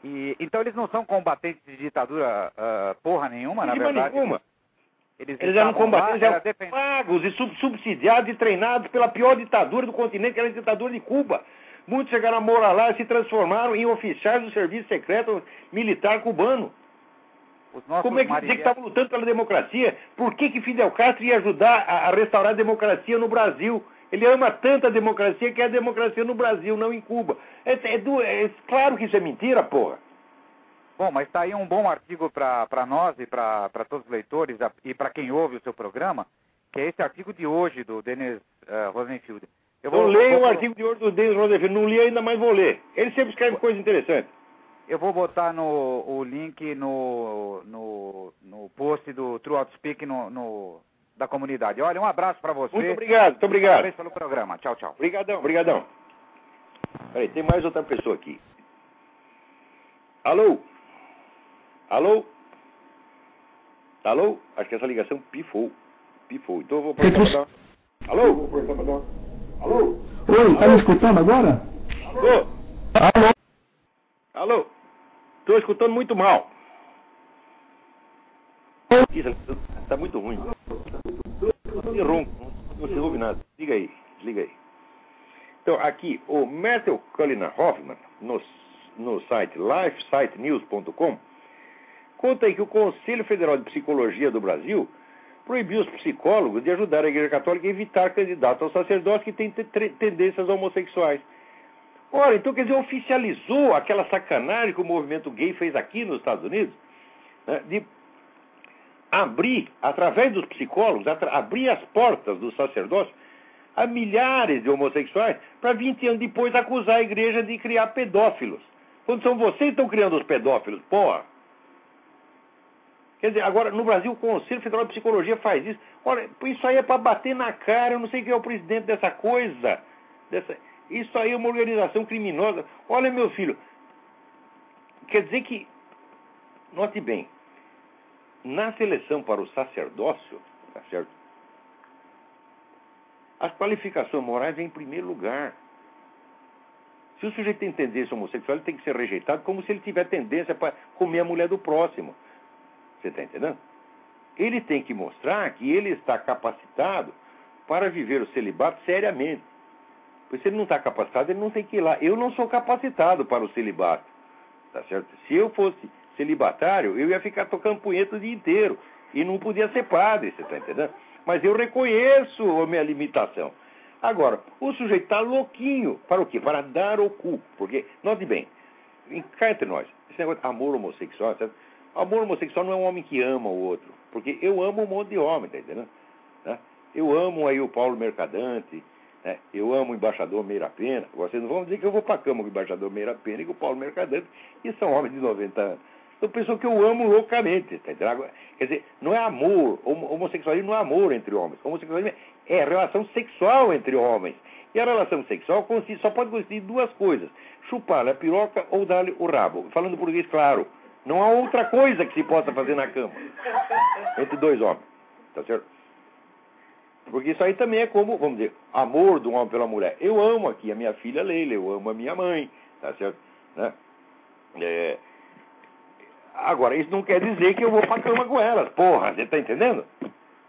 E, então eles não são combatentes de ditadura ah, porra nenhuma, na de verdade. nenhuma. Eles, Eles eram combatentes, era eram defen- pagos e sub- subsidiados e treinados pela pior ditadura do continente, que era a ditadura de Cuba. Muitos chegaram a morar lá e se transformaram em oficiais do serviço secreto militar cubano. Como é que dizer que marinheiros- estava lutando pela democracia? Por que, que Fidel Castro ia ajudar a, a restaurar a democracia no Brasil? Ele ama tanto a democracia que é a democracia no Brasil, não em Cuba. É, é du- é claro que isso é mentira, porra. Bom, mas está aí um bom artigo para nós e para todos os leitores e para quem ouve o seu programa, que é esse artigo de hoje do Denis eh, Rosenfield. Eu vou- leio vou- o artigo de hoje do Denis Rosenfield, não li ainda, mas vou ler. Ele sempre escreve coisa interessante. Eu vou botar no, o link no, no, no post do True Outspeak no, no, da comunidade. Olha, um abraço para você. Muito obrigado, muito obrigado. Parabéns pelo programa. Tchau, tchau. Obrigadão, obrigadão. Peraí, tem mais outra pessoa aqui. Alô? Alô? Alô? Acho que essa ligação pifou. Pifou. Então eu vou aproveitar pra dar... Alô? Vou aproveitar pra dar... Alô? Oi, tá me escutando agora? Alô? Alô? Alô? Estou escutando muito mal. Isso está muito ruim. Estou ronco, não se ouve nada. Liga aí, desliga aí. Então, aqui, o Matthew Cullinan Hoffman, no, no site lifesitenews.com, conta aí que o Conselho Federal de Psicologia do Brasil proibiu os psicólogos de ajudar a Igreja Católica a evitar candidatos ao sacerdócio que têm tendências homossexuais. Ora, então quer dizer, oficializou aquela sacanagem que o movimento gay fez aqui nos Estados Unidos, né, de abrir, através dos psicólogos, abrir as portas do sacerdócio a milhares de homossexuais para 20 anos depois acusar a igreja de criar pedófilos. Quando são vocês que estão criando os pedófilos, porra. Quer dizer, agora no Brasil o Conselho Federal de Psicologia faz isso. Olha, isso aí é para bater na cara. Eu não sei quem é o presidente dessa coisa. Dessa... Isso aí é uma organização criminosa. Olha, meu filho, quer dizer que, note bem, na seleção para o sacerdócio, tá certo? As qualificações morais vêm em primeiro lugar. Se o sujeito tem tendência homossexual, ele tem que ser rejeitado como se ele tiver tendência para comer a mulher do próximo. Você está entendendo? Ele tem que mostrar que ele está capacitado para viver o celibato seriamente. Pois se ele não está capacitado, ele não tem que ir lá. Eu não sou capacitado para o celibato. Tá certo? Se eu fosse celibatário, eu ia ficar tocando punheta o dia inteiro. E não podia ser padre, você está entendendo? Mas eu reconheço a minha limitação. Agora, o sujeito está louquinho. Para o quê? Para dar o cu. Porque, note bem, cá entre nós, esse negócio de amor homossexual, certo? Amor homossexual não é um homem que ama o outro. Porque eu amo um monte de homem, tá entendendo? Né? Eu amo aí o Paulo Mercadante, né? eu amo o embaixador Meira Pena. Vocês não vão dizer que eu vou para a cama com o embaixador Meira Pena e com o Paulo Mercadante, e são homens de 90 anos. São pessoas que eu amo loucamente. Tá entendendo? Quer dizer, não é amor. Homossexualismo não é amor entre homens. Homossexualismo é relação sexual entre homens. E a relação sexual consiste, só pode consistir de duas coisas: chupar a piroca ou dar-lhe o rabo. Falando português claro. Não há outra coisa que se possa fazer na cama entre dois homens. Tá certo? Porque isso aí também é como, vamos dizer, amor do homem pela mulher. Eu amo aqui a minha filha Leila, eu amo a minha mãe, tá certo? Né? É... Agora, isso não quer dizer que eu vou pra cama com elas, porra, você tá entendendo?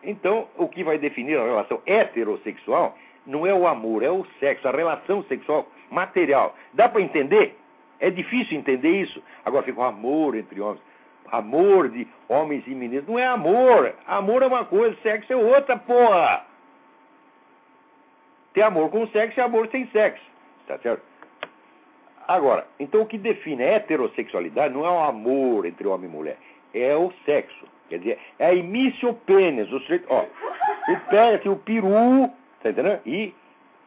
Então, o que vai definir a relação heterossexual não é o amor, é o sexo, a relação sexual material. Dá para entender? É difícil entender isso. Agora fica o amor entre homens. Amor de homens e meninas. Não é amor. Amor é uma coisa, sexo é outra, porra. Tem amor com sexo e amor sem sexo. Tá certo? Agora, então o que define a heterossexualidade não é o amor entre homem e mulher, é o sexo. Quer dizer, é a imício pênis. O sujeito, ó, ele pega assim, o peru, tá entendendo? E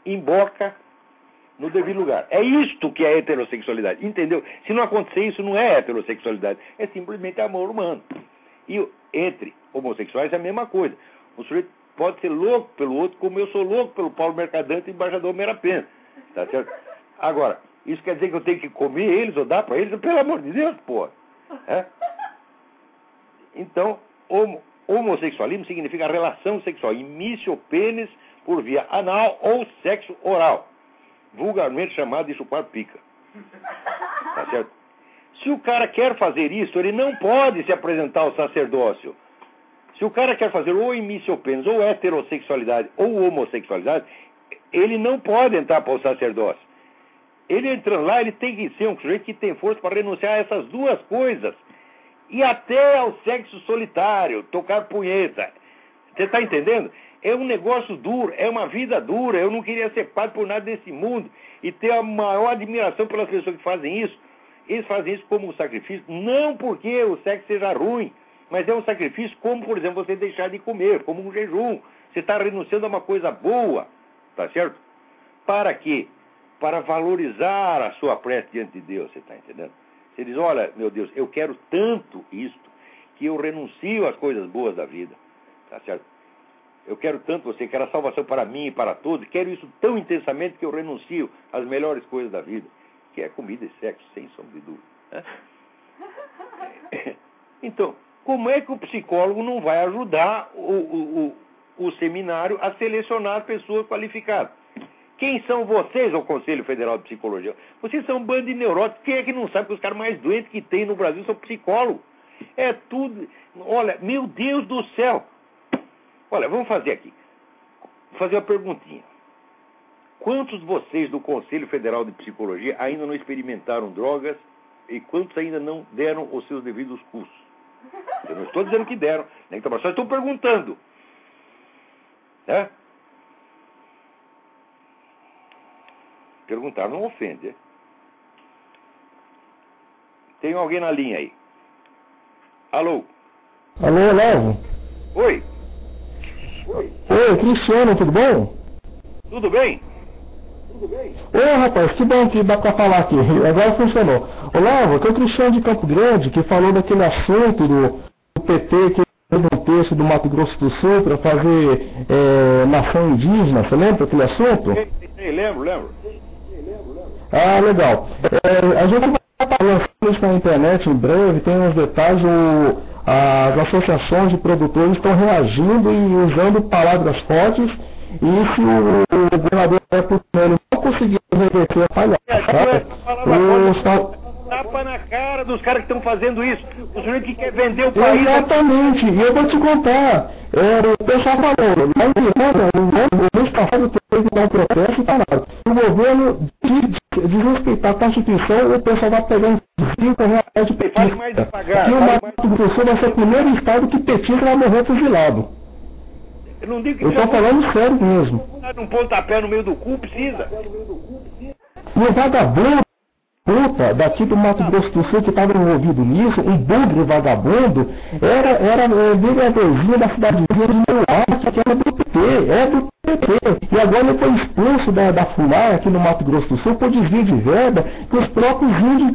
emboca no devido lugar. É isto que é heterossexualidade, entendeu? Se não acontecer isso, não é heterossexualidade, é simplesmente amor humano. E entre homossexuais é a mesma coisa. O sujeito pode ser louco pelo outro, como eu sou louco pelo Paulo Mercadante e embaixador Merapena. Tá certo? Agora, isso quer dizer que eu tenho que comer eles ou dar para eles? Pelo amor de Deus, pô. É? Então, homo, homossexualismo significa relação sexual, imício pênis por via anal ou sexo oral vulgarmente chamado de chupar pica. Tá certo? Se o cara quer fazer isso, ele não pode se apresentar ao sacerdócio. Se o cara quer fazer ou pênis, ou heterossexualidade, ou homossexualidade, ele não pode entrar para o sacerdócio. Ele entrando lá, ele tem que ser um sujeito que tem força para renunciar a essas duas coisas. E até ao sexo solitário, tocar punheta. Você está entendendo? É um negócio duro, é uma vida dura. Eu não queria ser padre por nada desse mundo. E ter a maior admiração pelas pessoas que fazem isso. Eles fazem isso como um sacrifício, não porque o sexo seja ruim, mas é um sacrifício como, por exemplo, você deixar de comer, como um jejum. Você está renunciando a uma coisa boa, tá certo? Para quê? Para valorizar a sua prece diante de Deus, você está entendendo? Você diz, olha, meu Deus, eu quero tanto isto que eu renuncio às coisas boas da vida, tá certo? Eu quero tanto você, quero a salvação para mim e para todos, quero isso tão intensamente que eu renuncio às melhores coisas da vida, que é comida e sexo, sem sombra de dúvida. Então, como é que o psicólogo não vai ajudar o, o, o, o seminário a selecionar pessoas qualificadas? Quem são vocês, o Conselho Federal de Psicologia? Vocês são um bando de neuróticos. Quem é que não sabe que os caras mais doentes que tem no Brasil são psicólogos? É tudo. Olha, meu Deus do céu. Olha, vamos fazer aqui. Vou fazer uma perguntinha. Quantos de vocês do Conselho Federal de Psicologia ainda não experimentaram drogas e quantos ainda não deram os seus devidos cursos? Eu não estou dizendo que deram, nem que só estou perguntando. Né? Perguntar não ofende. É? Tem alguém na linha aí? Alô? Alô, Léo? Oi. Oi, Cristiano, tudo bom? Tudo bem? Ô rapaz, que bom que dá pra falar aqui. Agora funcionou. Ô Lava, tem o Cristiano de Campo Grande que falou daquele assunto do, do PT que fez um texto do Mato Grosso do Sul para fazer é, nação indígena. Você lembra aquele assunto? Sim, sim, lembro, lembro. Ah, legal. É, a gente vai lançar isso na internet em breve, tem uns detalhes. O, as associações de produtores estão reagindo e usando palavras fortes. E se o, o governador não conseguir reverter a palhaçada, os tapa na cara dos caras que estão fazendo isso. O sujeito que quer vender o país. Exatamente, e eu vou te contar. É, o pessoal falou, mas no mês passado teve que dar um processo e falaram. O governo de desrespeitar a Constituição, o pessoal vai pegar uns 5 reais de petista. E o Mato Grosso vai ser o primeiro estado que petista vai morrer fuzilado. Eu não digo que Eu estou falando sério mesmo. um pontapé no meio do cu, precisa. E o vagabundo puta daqui do Mato Grosso do Sul que estava envolvido nisso, um bugre vagabundo, era, era é, vereadorzinho da cidadezinha de Mauá, que era do PT, é do PT. E agora ele foi expulso da, da FUNAR aqui no Mato Grosso do Sul por desvio de verba que os próprios índios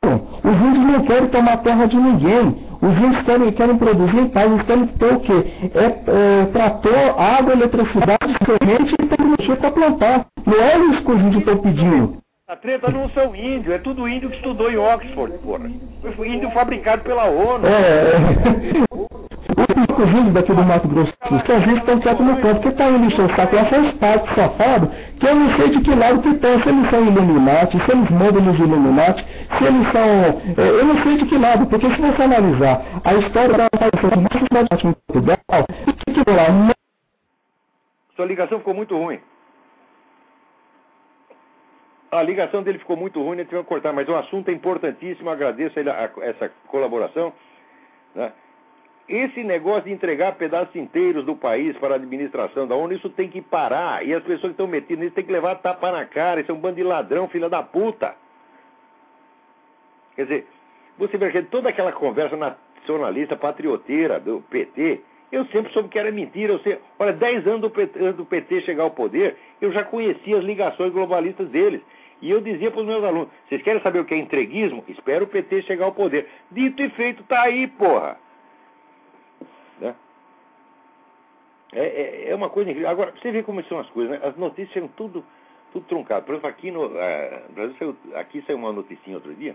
os índios não querem tomar terra de ninguém. Os índios querem, querem produzir em paz. Eles querem ter o quê? É, é, trator, água, eletricidade, semente e tecnologia para plantar. Não é isso que os índios estão pedindo. A treta não são índios, é tudo índio que estudou em Oxford, porra. Foi índio fabricado pela ONU. É, os índios daqui do Mato Grosso do Sul, que a gente estão quietos no canto, porque tá indo o saco essas partes safadas, que eu não sei de que lado que estão, se eles são Illuminati, se eles mandam nos Illuminati, se eles são. É, eu não sei de que lado, porque se você analisar a história da aparição da cidade em Portugal, o que lá? Sua ligação ficou muito ruim. A ligação dele ficou muito ruim, ele teve que cortar, mas o assunto é importantíssimo, agradeço ele a, essa colaboração. Né? Esse negócio de entregar pedaços inteiros do país para a administração da ONU, isso tem que parar. E as pessoas que estão metidas nisso têm que levar tapa na cara. Isso é um bando de ladrão, filha da puta. Quer dizer, você vê que toda aquela conversa nacionalista, patrioteira do PT, eu sempre soube que era mentira. Eu sei, olha, 10 anos do PT, antes do PT chegar ao poder, eu já conhecia as ligações globalistas deles. E eu dizia para os meus alunos: vocês querem saber o que é entreguismo? Espera o PT chegar ao poder. Dito e feito, tá aí, porra. Né? É, é, é, uma coisa incrível. Agora, você vê como são as coisas, né? As notícias são tudo, tudo truncado. Por exemplo, aqui no, uh, Brasil saiu, aqui saiu uma noticinha outro dia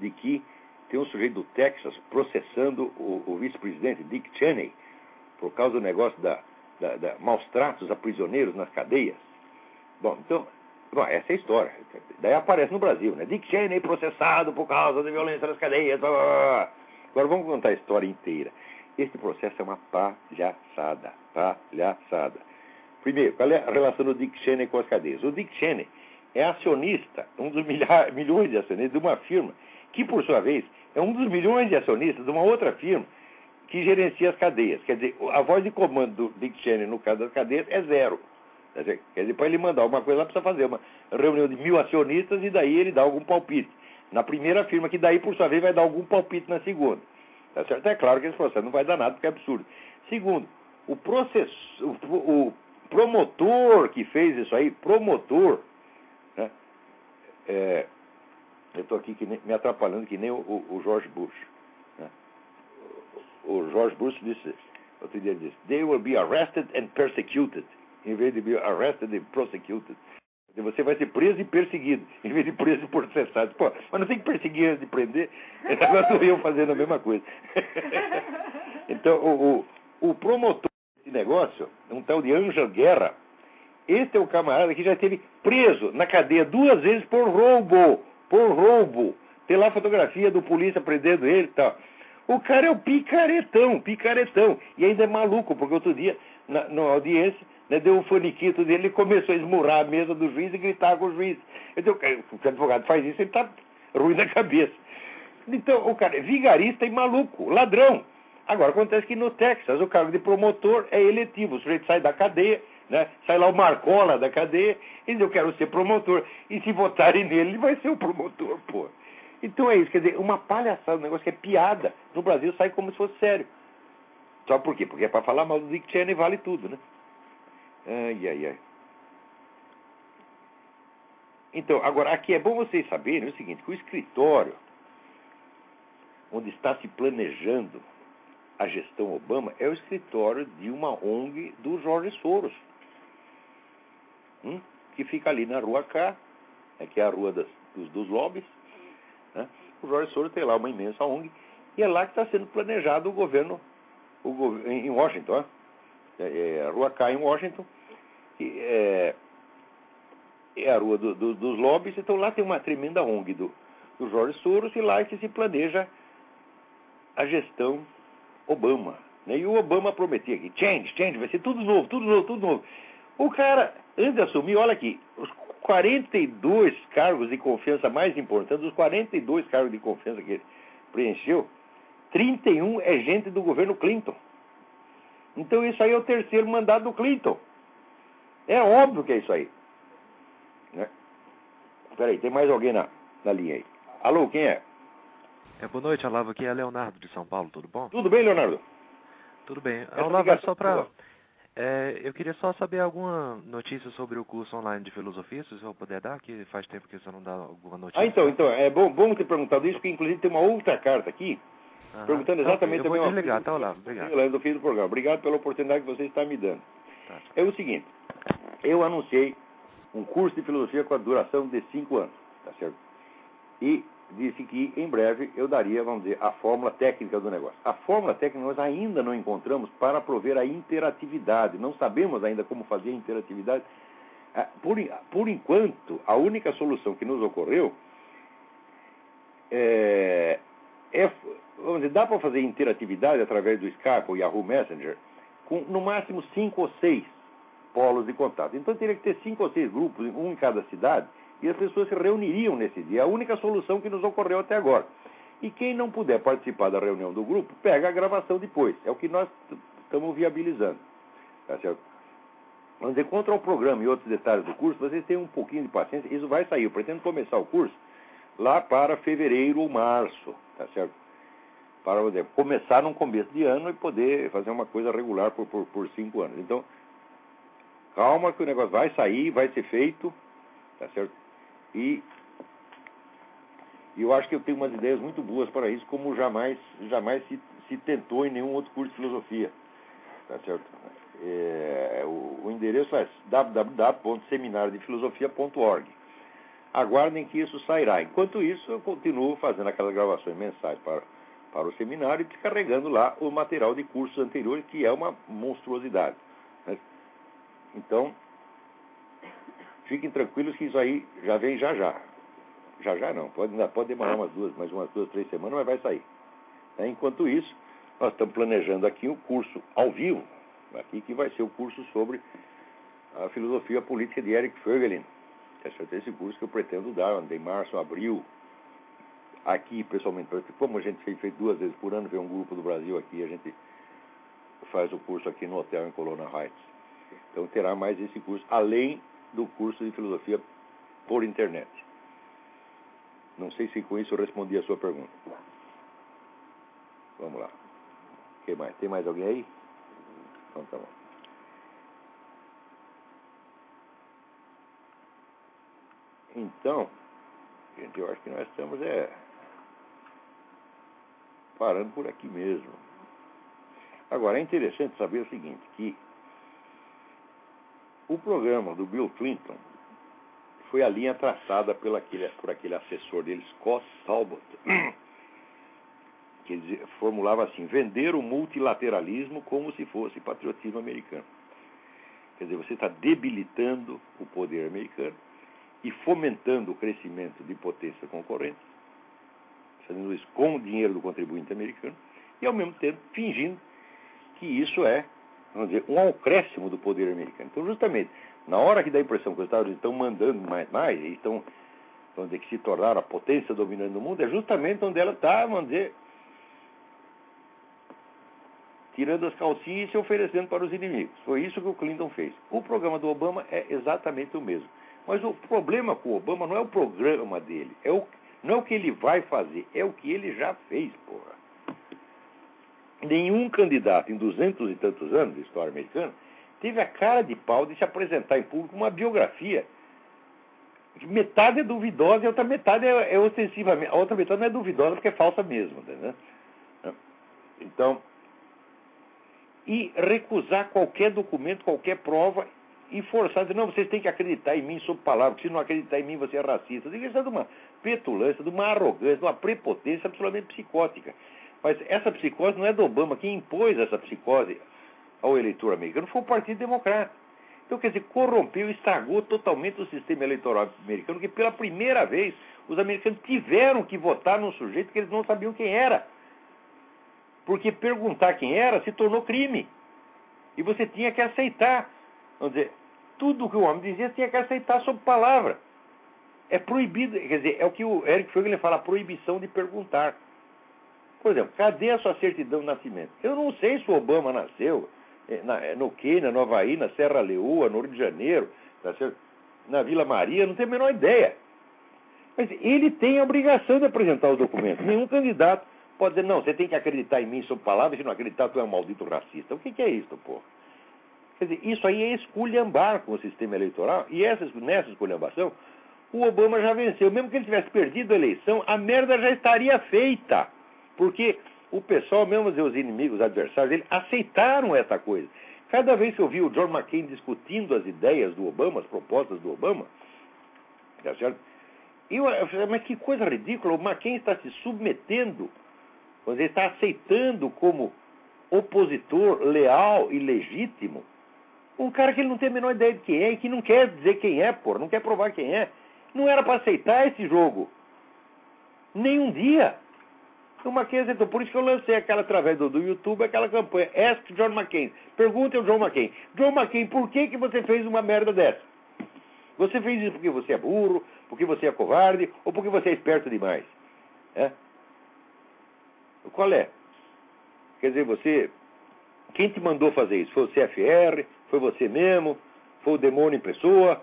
de que tem um sujeito do Texas processando o, o vice-presidente Dick Cheney por causa do negócio da, da, da maus tratos a prisioneiros nas cadeias. Bom, então, bom, essa é a história. Daí aparece no Brasil, né? Dick Cheney processado por causa da violência nas cadeias. Blá, blá, blá. Agora vamos contar a história inteira. Este processo é uma palhaçada. Palhaçada. Primeiro, qual é a relação do Dick Cheney com as cadeias? O Dick Cheney é acionista, um dos milhões de acionistas de uma firma, que por sua vez é um dos milhões de acionistas de uma outra firma que gerencia as cadeias. Quer dizer, a voz de comando do Dick Cheney no caso das cadeias é zero. Quer dizer, para ele mandar alguma coisa, lá precisa fazer uma reunião de mil acionistas e daí ele dá algum palpite. Na primeira firma, que daí, por sua vez, vai dar algum palpite na segunda. Tá certo? É claro que esse processo não vai dar nada, porque é absurdo. Segundo, o, processo, o promotor que fez isso aí, promotor, né? É, eu estou aqui nem, me atrapalhando que nem o, o George Bush. Né? O George Bush disse, outro dia disse, they will be arrested and persecuted, em vez de be arrested and prosecuted. Você vai ser preso e perseguido, em vez de preso e processado. Pô, mas não tem que perseguir antes de prender. Agora estou eu fazendo a mesma coisa. então, o, o, o promotor desse negócio, um tal de Angel Guerra, este é o camarada que já esteve preso na cadeia duas vezes por roubo. Por roubo. Tem lá a fotografia do polícia prendendo ele e tal. O cara é o picaretão, picaretão. E ainda é maluco, porque outro dia, na, na audiência, né, deu um faniquito dele, ele começou a esmurrar a mesa do juiz e gritar com o juiz. Então, o advogado faz isso, ele está ruim da cabeça. Então, o cara é vigarista e maluco, ladrão. Agora, acontece que no Texas, o cargo de promotor é eletivo. O sujeito sai da cadeia, né, sai lá o Marcola da cadeia, e diz, eu quero ser promotor. E se votarem nele, ele vai ser o promotor, pô. Então é isso, quer dizer, uma palhaçada, um negócio que é piada. No Brasil sai como se fosse sério. Só por quê? Porque é para falar mal do Dick Cheney vale tudo, né? Ai, ai, ai. Então, agora, aqui é bom vocês saberem o seguinte, que o escritório onde está se planejando a gestão Obama é o escritório de uma ONG do Jorge Soros, hum? que fica ali na rua K, né, que é a rua das, dos, dos lobbies. Né? O Jorge Soros tem lá uma imensa ONG, e é lá que está sendo planejado o governo o, em Washington. É, é, a rua K em Washington, que é, é a rua do, do, dos lobbies, então lá tem uma tremenda ONG do, do Jorge Soros, e lá é que se planeja a gestão Obama. Né? E o Obama prometia que change, change, vai ser tudo novo, tudo novo, tudo novo. O cara, antes de assumir, olha aqui, os 42 cargos de confiança mais importantes, os 42 cargos de confiança que ele preencheu, 31 é gente do governo Clinton. Então isso aí é o terceiro mandato do Clinton. É óbvio que é isso aí. Né? Peraí, tem mais alguém na, na linha aí. Alô, quem é? É, boa noite, Olavo. Aqui é Leonardo de São Paulo, tudo bom? Tudo bem, Leonardo? Tudo bem. Olavo, é só para. É, eu queria só saber alguma notícia sobre o curso online de filosofia, se você puder dar, que faz tempo que você não dá alguma notícia. Ah, então, então é bom, bom ter perguntado isso, porque inclusive tem uma outra carta aqui, Aham. perguntando exatamente eu vou desligar, tá, Olavo? Obrigado. Do fim do programa. Obrigado pela oportunidade que você está me dando. Tá. É o seguinte, eu anunciei um curso de filosofia com a duração de cinco anos, tá certo? E disse que em breve eu daria, vamos dizer, a fórmula técnica do negócio. A fórmula técnica nós ainda não encontramos para prover a interatividade. Não sabemos ainda como fazer a interatividade. Ah, por, por enquanto, a única solução que nos ocorreu é, é vamos dizer, dá para fazer interatividade através do Skype ou Yahoo Messenger com no máximo cinco ou seis polos de contato. Então teria que ter cinco ou seis grupos, um em cada cidade, e as pessoas se reuniriam nesse dia. É a única solução que nos ocorreu até agora. E quem não puder participar da reunião do grupo, pega a gravação depois. É o que nós estamos viabilizando. Tá certo? Vamos dizer, quanto ao programa e outros detalhes do curso, vocês têm um pouquinho de paciência. Isso vai sair. Eu pretendo começar o curso lá para fevereiro ou março. Tá certo? Para dizer, começar no começo de ano e poder fazer uma coisa regular por, por, por cinco anos. Então, calma que o negócio vai sair, vai ser feito. Tá certo? E, eu acho que eu tenho umas ideias muito boas para isso, como jamais, jamais se, se tentou em nenhum outro curso de filosofia. Tá certo? É, o, o, endereço é www.seminariodefilosofia.org. Aguardem que isso sairá. Enquanto isso, eu continuo fazendo aquelas gravações mensais para, para o seminário e descarregando lá o material de cursos anteriores, que é uma monstruosidade. Né? Então, fiquem tranquilos que isso aí já vem já já. Já já não, pode, pode demorar umas duas, mais umas duas, três semanas, mas vai sair. É, enquanto isso, nós estamos planejando aqui o curso ao vivo, aqui que vai ser o curso sobre a filosofia política de Eric Fögelin. É esse curso que eu pretendo dar em março, abril, aqui pessoalmente. Como a gente fez, fez duas vezes por ano, vem um grupo do Brasil aqui, a gente faz o curso aqui no hotel em Colônia Heights. Então terá mais esse curso, além do curso de filosofia por internet. Não sei se com isso eu respondi a sua pergunta. Vamos lá. que mais? Tem mais alguém aí? Então tá bom. Então, gente, eu acho que nós estamos é, parando por aqui mesmo. Agora, é interessante saber o seguinte, que o programa do Bill Clinton foi a linha traçada pela aquele, por aquele assessor dele, Scott Talbot, que formulava assim: vender o multilateralismo como se fosse patriotismo americano. Quer dizer, você está debilitando o poder americano e fomentando o crescimento de potências concorrentes, fazendo isso com o dinheiro do contribuinte americano, e ao mesmo tempo fingindo que isso é vamos dizer, um acréscimo do poder americano. Então, justamente, na hora que dá a impressão que os Estados Unidos estão mandando mais, mais e estão, vamos dizer, que se tornaram a potência dominante do mundo, é justamente onde ela está, vamos dizer, tirando as calcinhas e se oferecendo para os inimigos. Foi isso que o Clinton fez. O programa do Obama é exatamente o mesmo. Mas o problema com o Obama não é o programa dele, é o, não é o que ele vai fazer, é o que ele já fez, porra nenhum candidato em duzentos e tantos anos de história americana teve a cara de pau de se apresentar em público uma biografia Metade é duvidosa e a outra metade é, é ostensivamente. A outra metade não é duvidosa porque é falsa mesmo. Entendeu? Então, e recusar qualquer documento, qualquer prova e forçar, dizer, não, vocês têm que acreditar em mim sob palavra, se não acreditar em mim você é racista. Isso é de uma petulância, de uma arrogância, de uma prepotência absolutamente psicótica. Mas essa psicose não é do Obama. Quem impôs essa psicose ao eleitor americano foi o Partido Democrata. Então, quer dizer, corrompeu, estragou totalmente o sistema eleitoral americano, que pela primeira vez os americanos tiveram que votar num sujeito que eles não sabiam quem era. Porque perguntar quem era se tornou crime. E você tinha que aceitar. Vamos dizer, tudo que o homem dizia tinha que aceitar sob palavra. É proibido, quer dizer, é o que o Eric Froegel fala, a proibição de perguntar. Por exemplo, cadê a sua certidão de nascimento? Eu não sei se o Obama nasceu eh, eh, no Quênia, no Havaí, na Serra Leoa, no Rio de Janeiro, tá na Vila Maria, não tenho a menor ideia. Mas ele tem a obrigação de apresentar os documentos. Nenhum candidato pode dizer, não, você tem que acreditar em mim sob palavra, se não acreditar, tu é um maldito racista. O que, que é isso, pô? Quer dizer, isso aí é esculhambar com o sistema eleitoral, e essa, nessa esculhambação, o Obama já venceu. Mesmo que ele tivesse perdido a eleição, a merda já estaria feita. Porque o pessoal, mesmo os inimigos, os adversários dele, aceitaram essa coisa. Cada vez que eu vi o John McCain discutindo as ideias do Obama, as propostas do Obama, tá certo? Eu, eu falei, mas que coisa ridícula, o McCain está se submetendo, ele está aceitando como opositor leal e legítimo um cara que ele não tem a menor ideia de quem é e que não quer dizer quem é, pô, não quer provar quem é. Não era para aceitar esse jogo. Nem um dia. O McCain aceitou. Por isso que eu lancei aquela através do, do YouTube, aquela campanha. Ask John McCain. Pergunte ao John McCain. John McCain, por que, que você fez uma merda dessa? Você fez isso porque você é burro, porque você é covarde ou porque você é esperto demais? É? Qual é? Quer dizer, você. Quem te mandou fazer isso? Foi o CFR? Foi você mesmo? Foi o demônio em pessoa?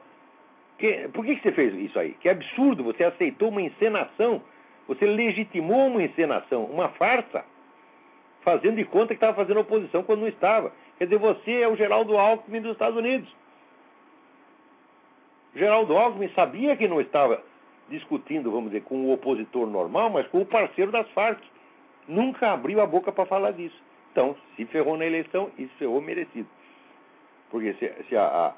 Que, por que, que você fez isso aí? Que absurdo, você aceitou uma encenação, você legitimou uma encenação, uma farsa, fazendo de conta que estava fazendo oposição quando não estava. Quer dizer, você é o Geraldo Alckmin dos Estados Unidos. Geraldo Alckmin sabia que não estava discutindo, vamos dizer, com o opositor normal, mas com o parceiro das Farc. Nunca abriu a boca para falar disso. Então, se ferrou na eleição se ferrou merecido. Porque se, se a,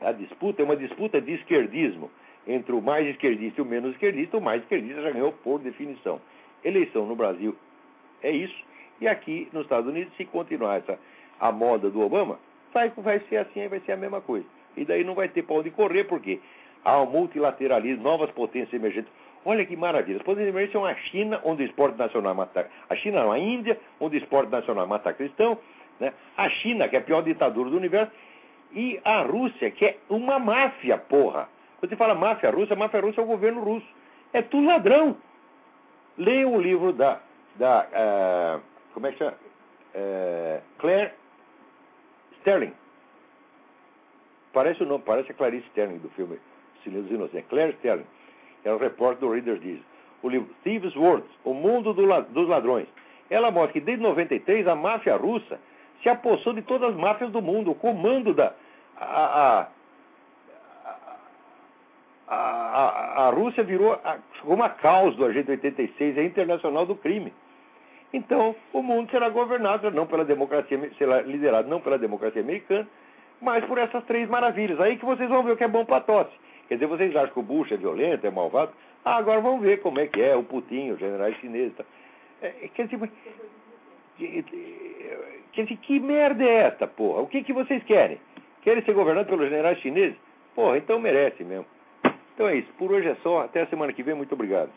a, disputa é uma disputa de esquerdismo entre o mais esquerdista e o menos esquerdista, o mais esquerdista já ganhou por definição. Eleição no Brasil é isso. E aqui nos Estados Unidos, se continuar essa, a moda do Obama, vai, vai ser assim, vai ser a mesma coisa. E daí não vai ter para onde correr, porque há o multilateralismo, novas potências emergentes. Olha que maravilha. As potências emergentes são a China, onde o esporte nacional mata. A China não, a Índia, onde o esporte nacional mata cristão, né? A China, que é a pior ditadura do universo, e a Rússia, que é uma máfia, porra. Quando você fala máfia russa, máfia russa é o governo russo. É tudo ladrão. Leia o livro da, da uh, como é que chama? Uh, Claire Sterling. Parece o nome, parece a Clarice Sterling do filme Silêncio dos Inocentes. Claire Sterling. É o repórter do Reader's Digest. O livro Thieves' Words, O Mundo do, dos Ladrões. Ela mostra que desde 93 a máfia russa se apossou de todas as máfias do mundo. O comando da. A, a, a, a Rússia virou uma causa do Agente 86, é internacional do crime. Então, o mundo será governado não pela democracia, será liderado não pela democracia americana, mas por essas três maravilhas. Aí que vocês vão ver o que é bom para tosse. Quer dizer, vocês acham que o Bush é violento, é malvado? Ah, agora vamos ver como é que é o Putin, os generais chineses. É, quer dizer, Quer dizer, que merda é esta, porra? O que, que vocês querem? Querem ser governados pelos generais chineses? Porra, então merece mesmo. Então é isso. Por hoje é só. Até a semana que vem. Muito obrigado.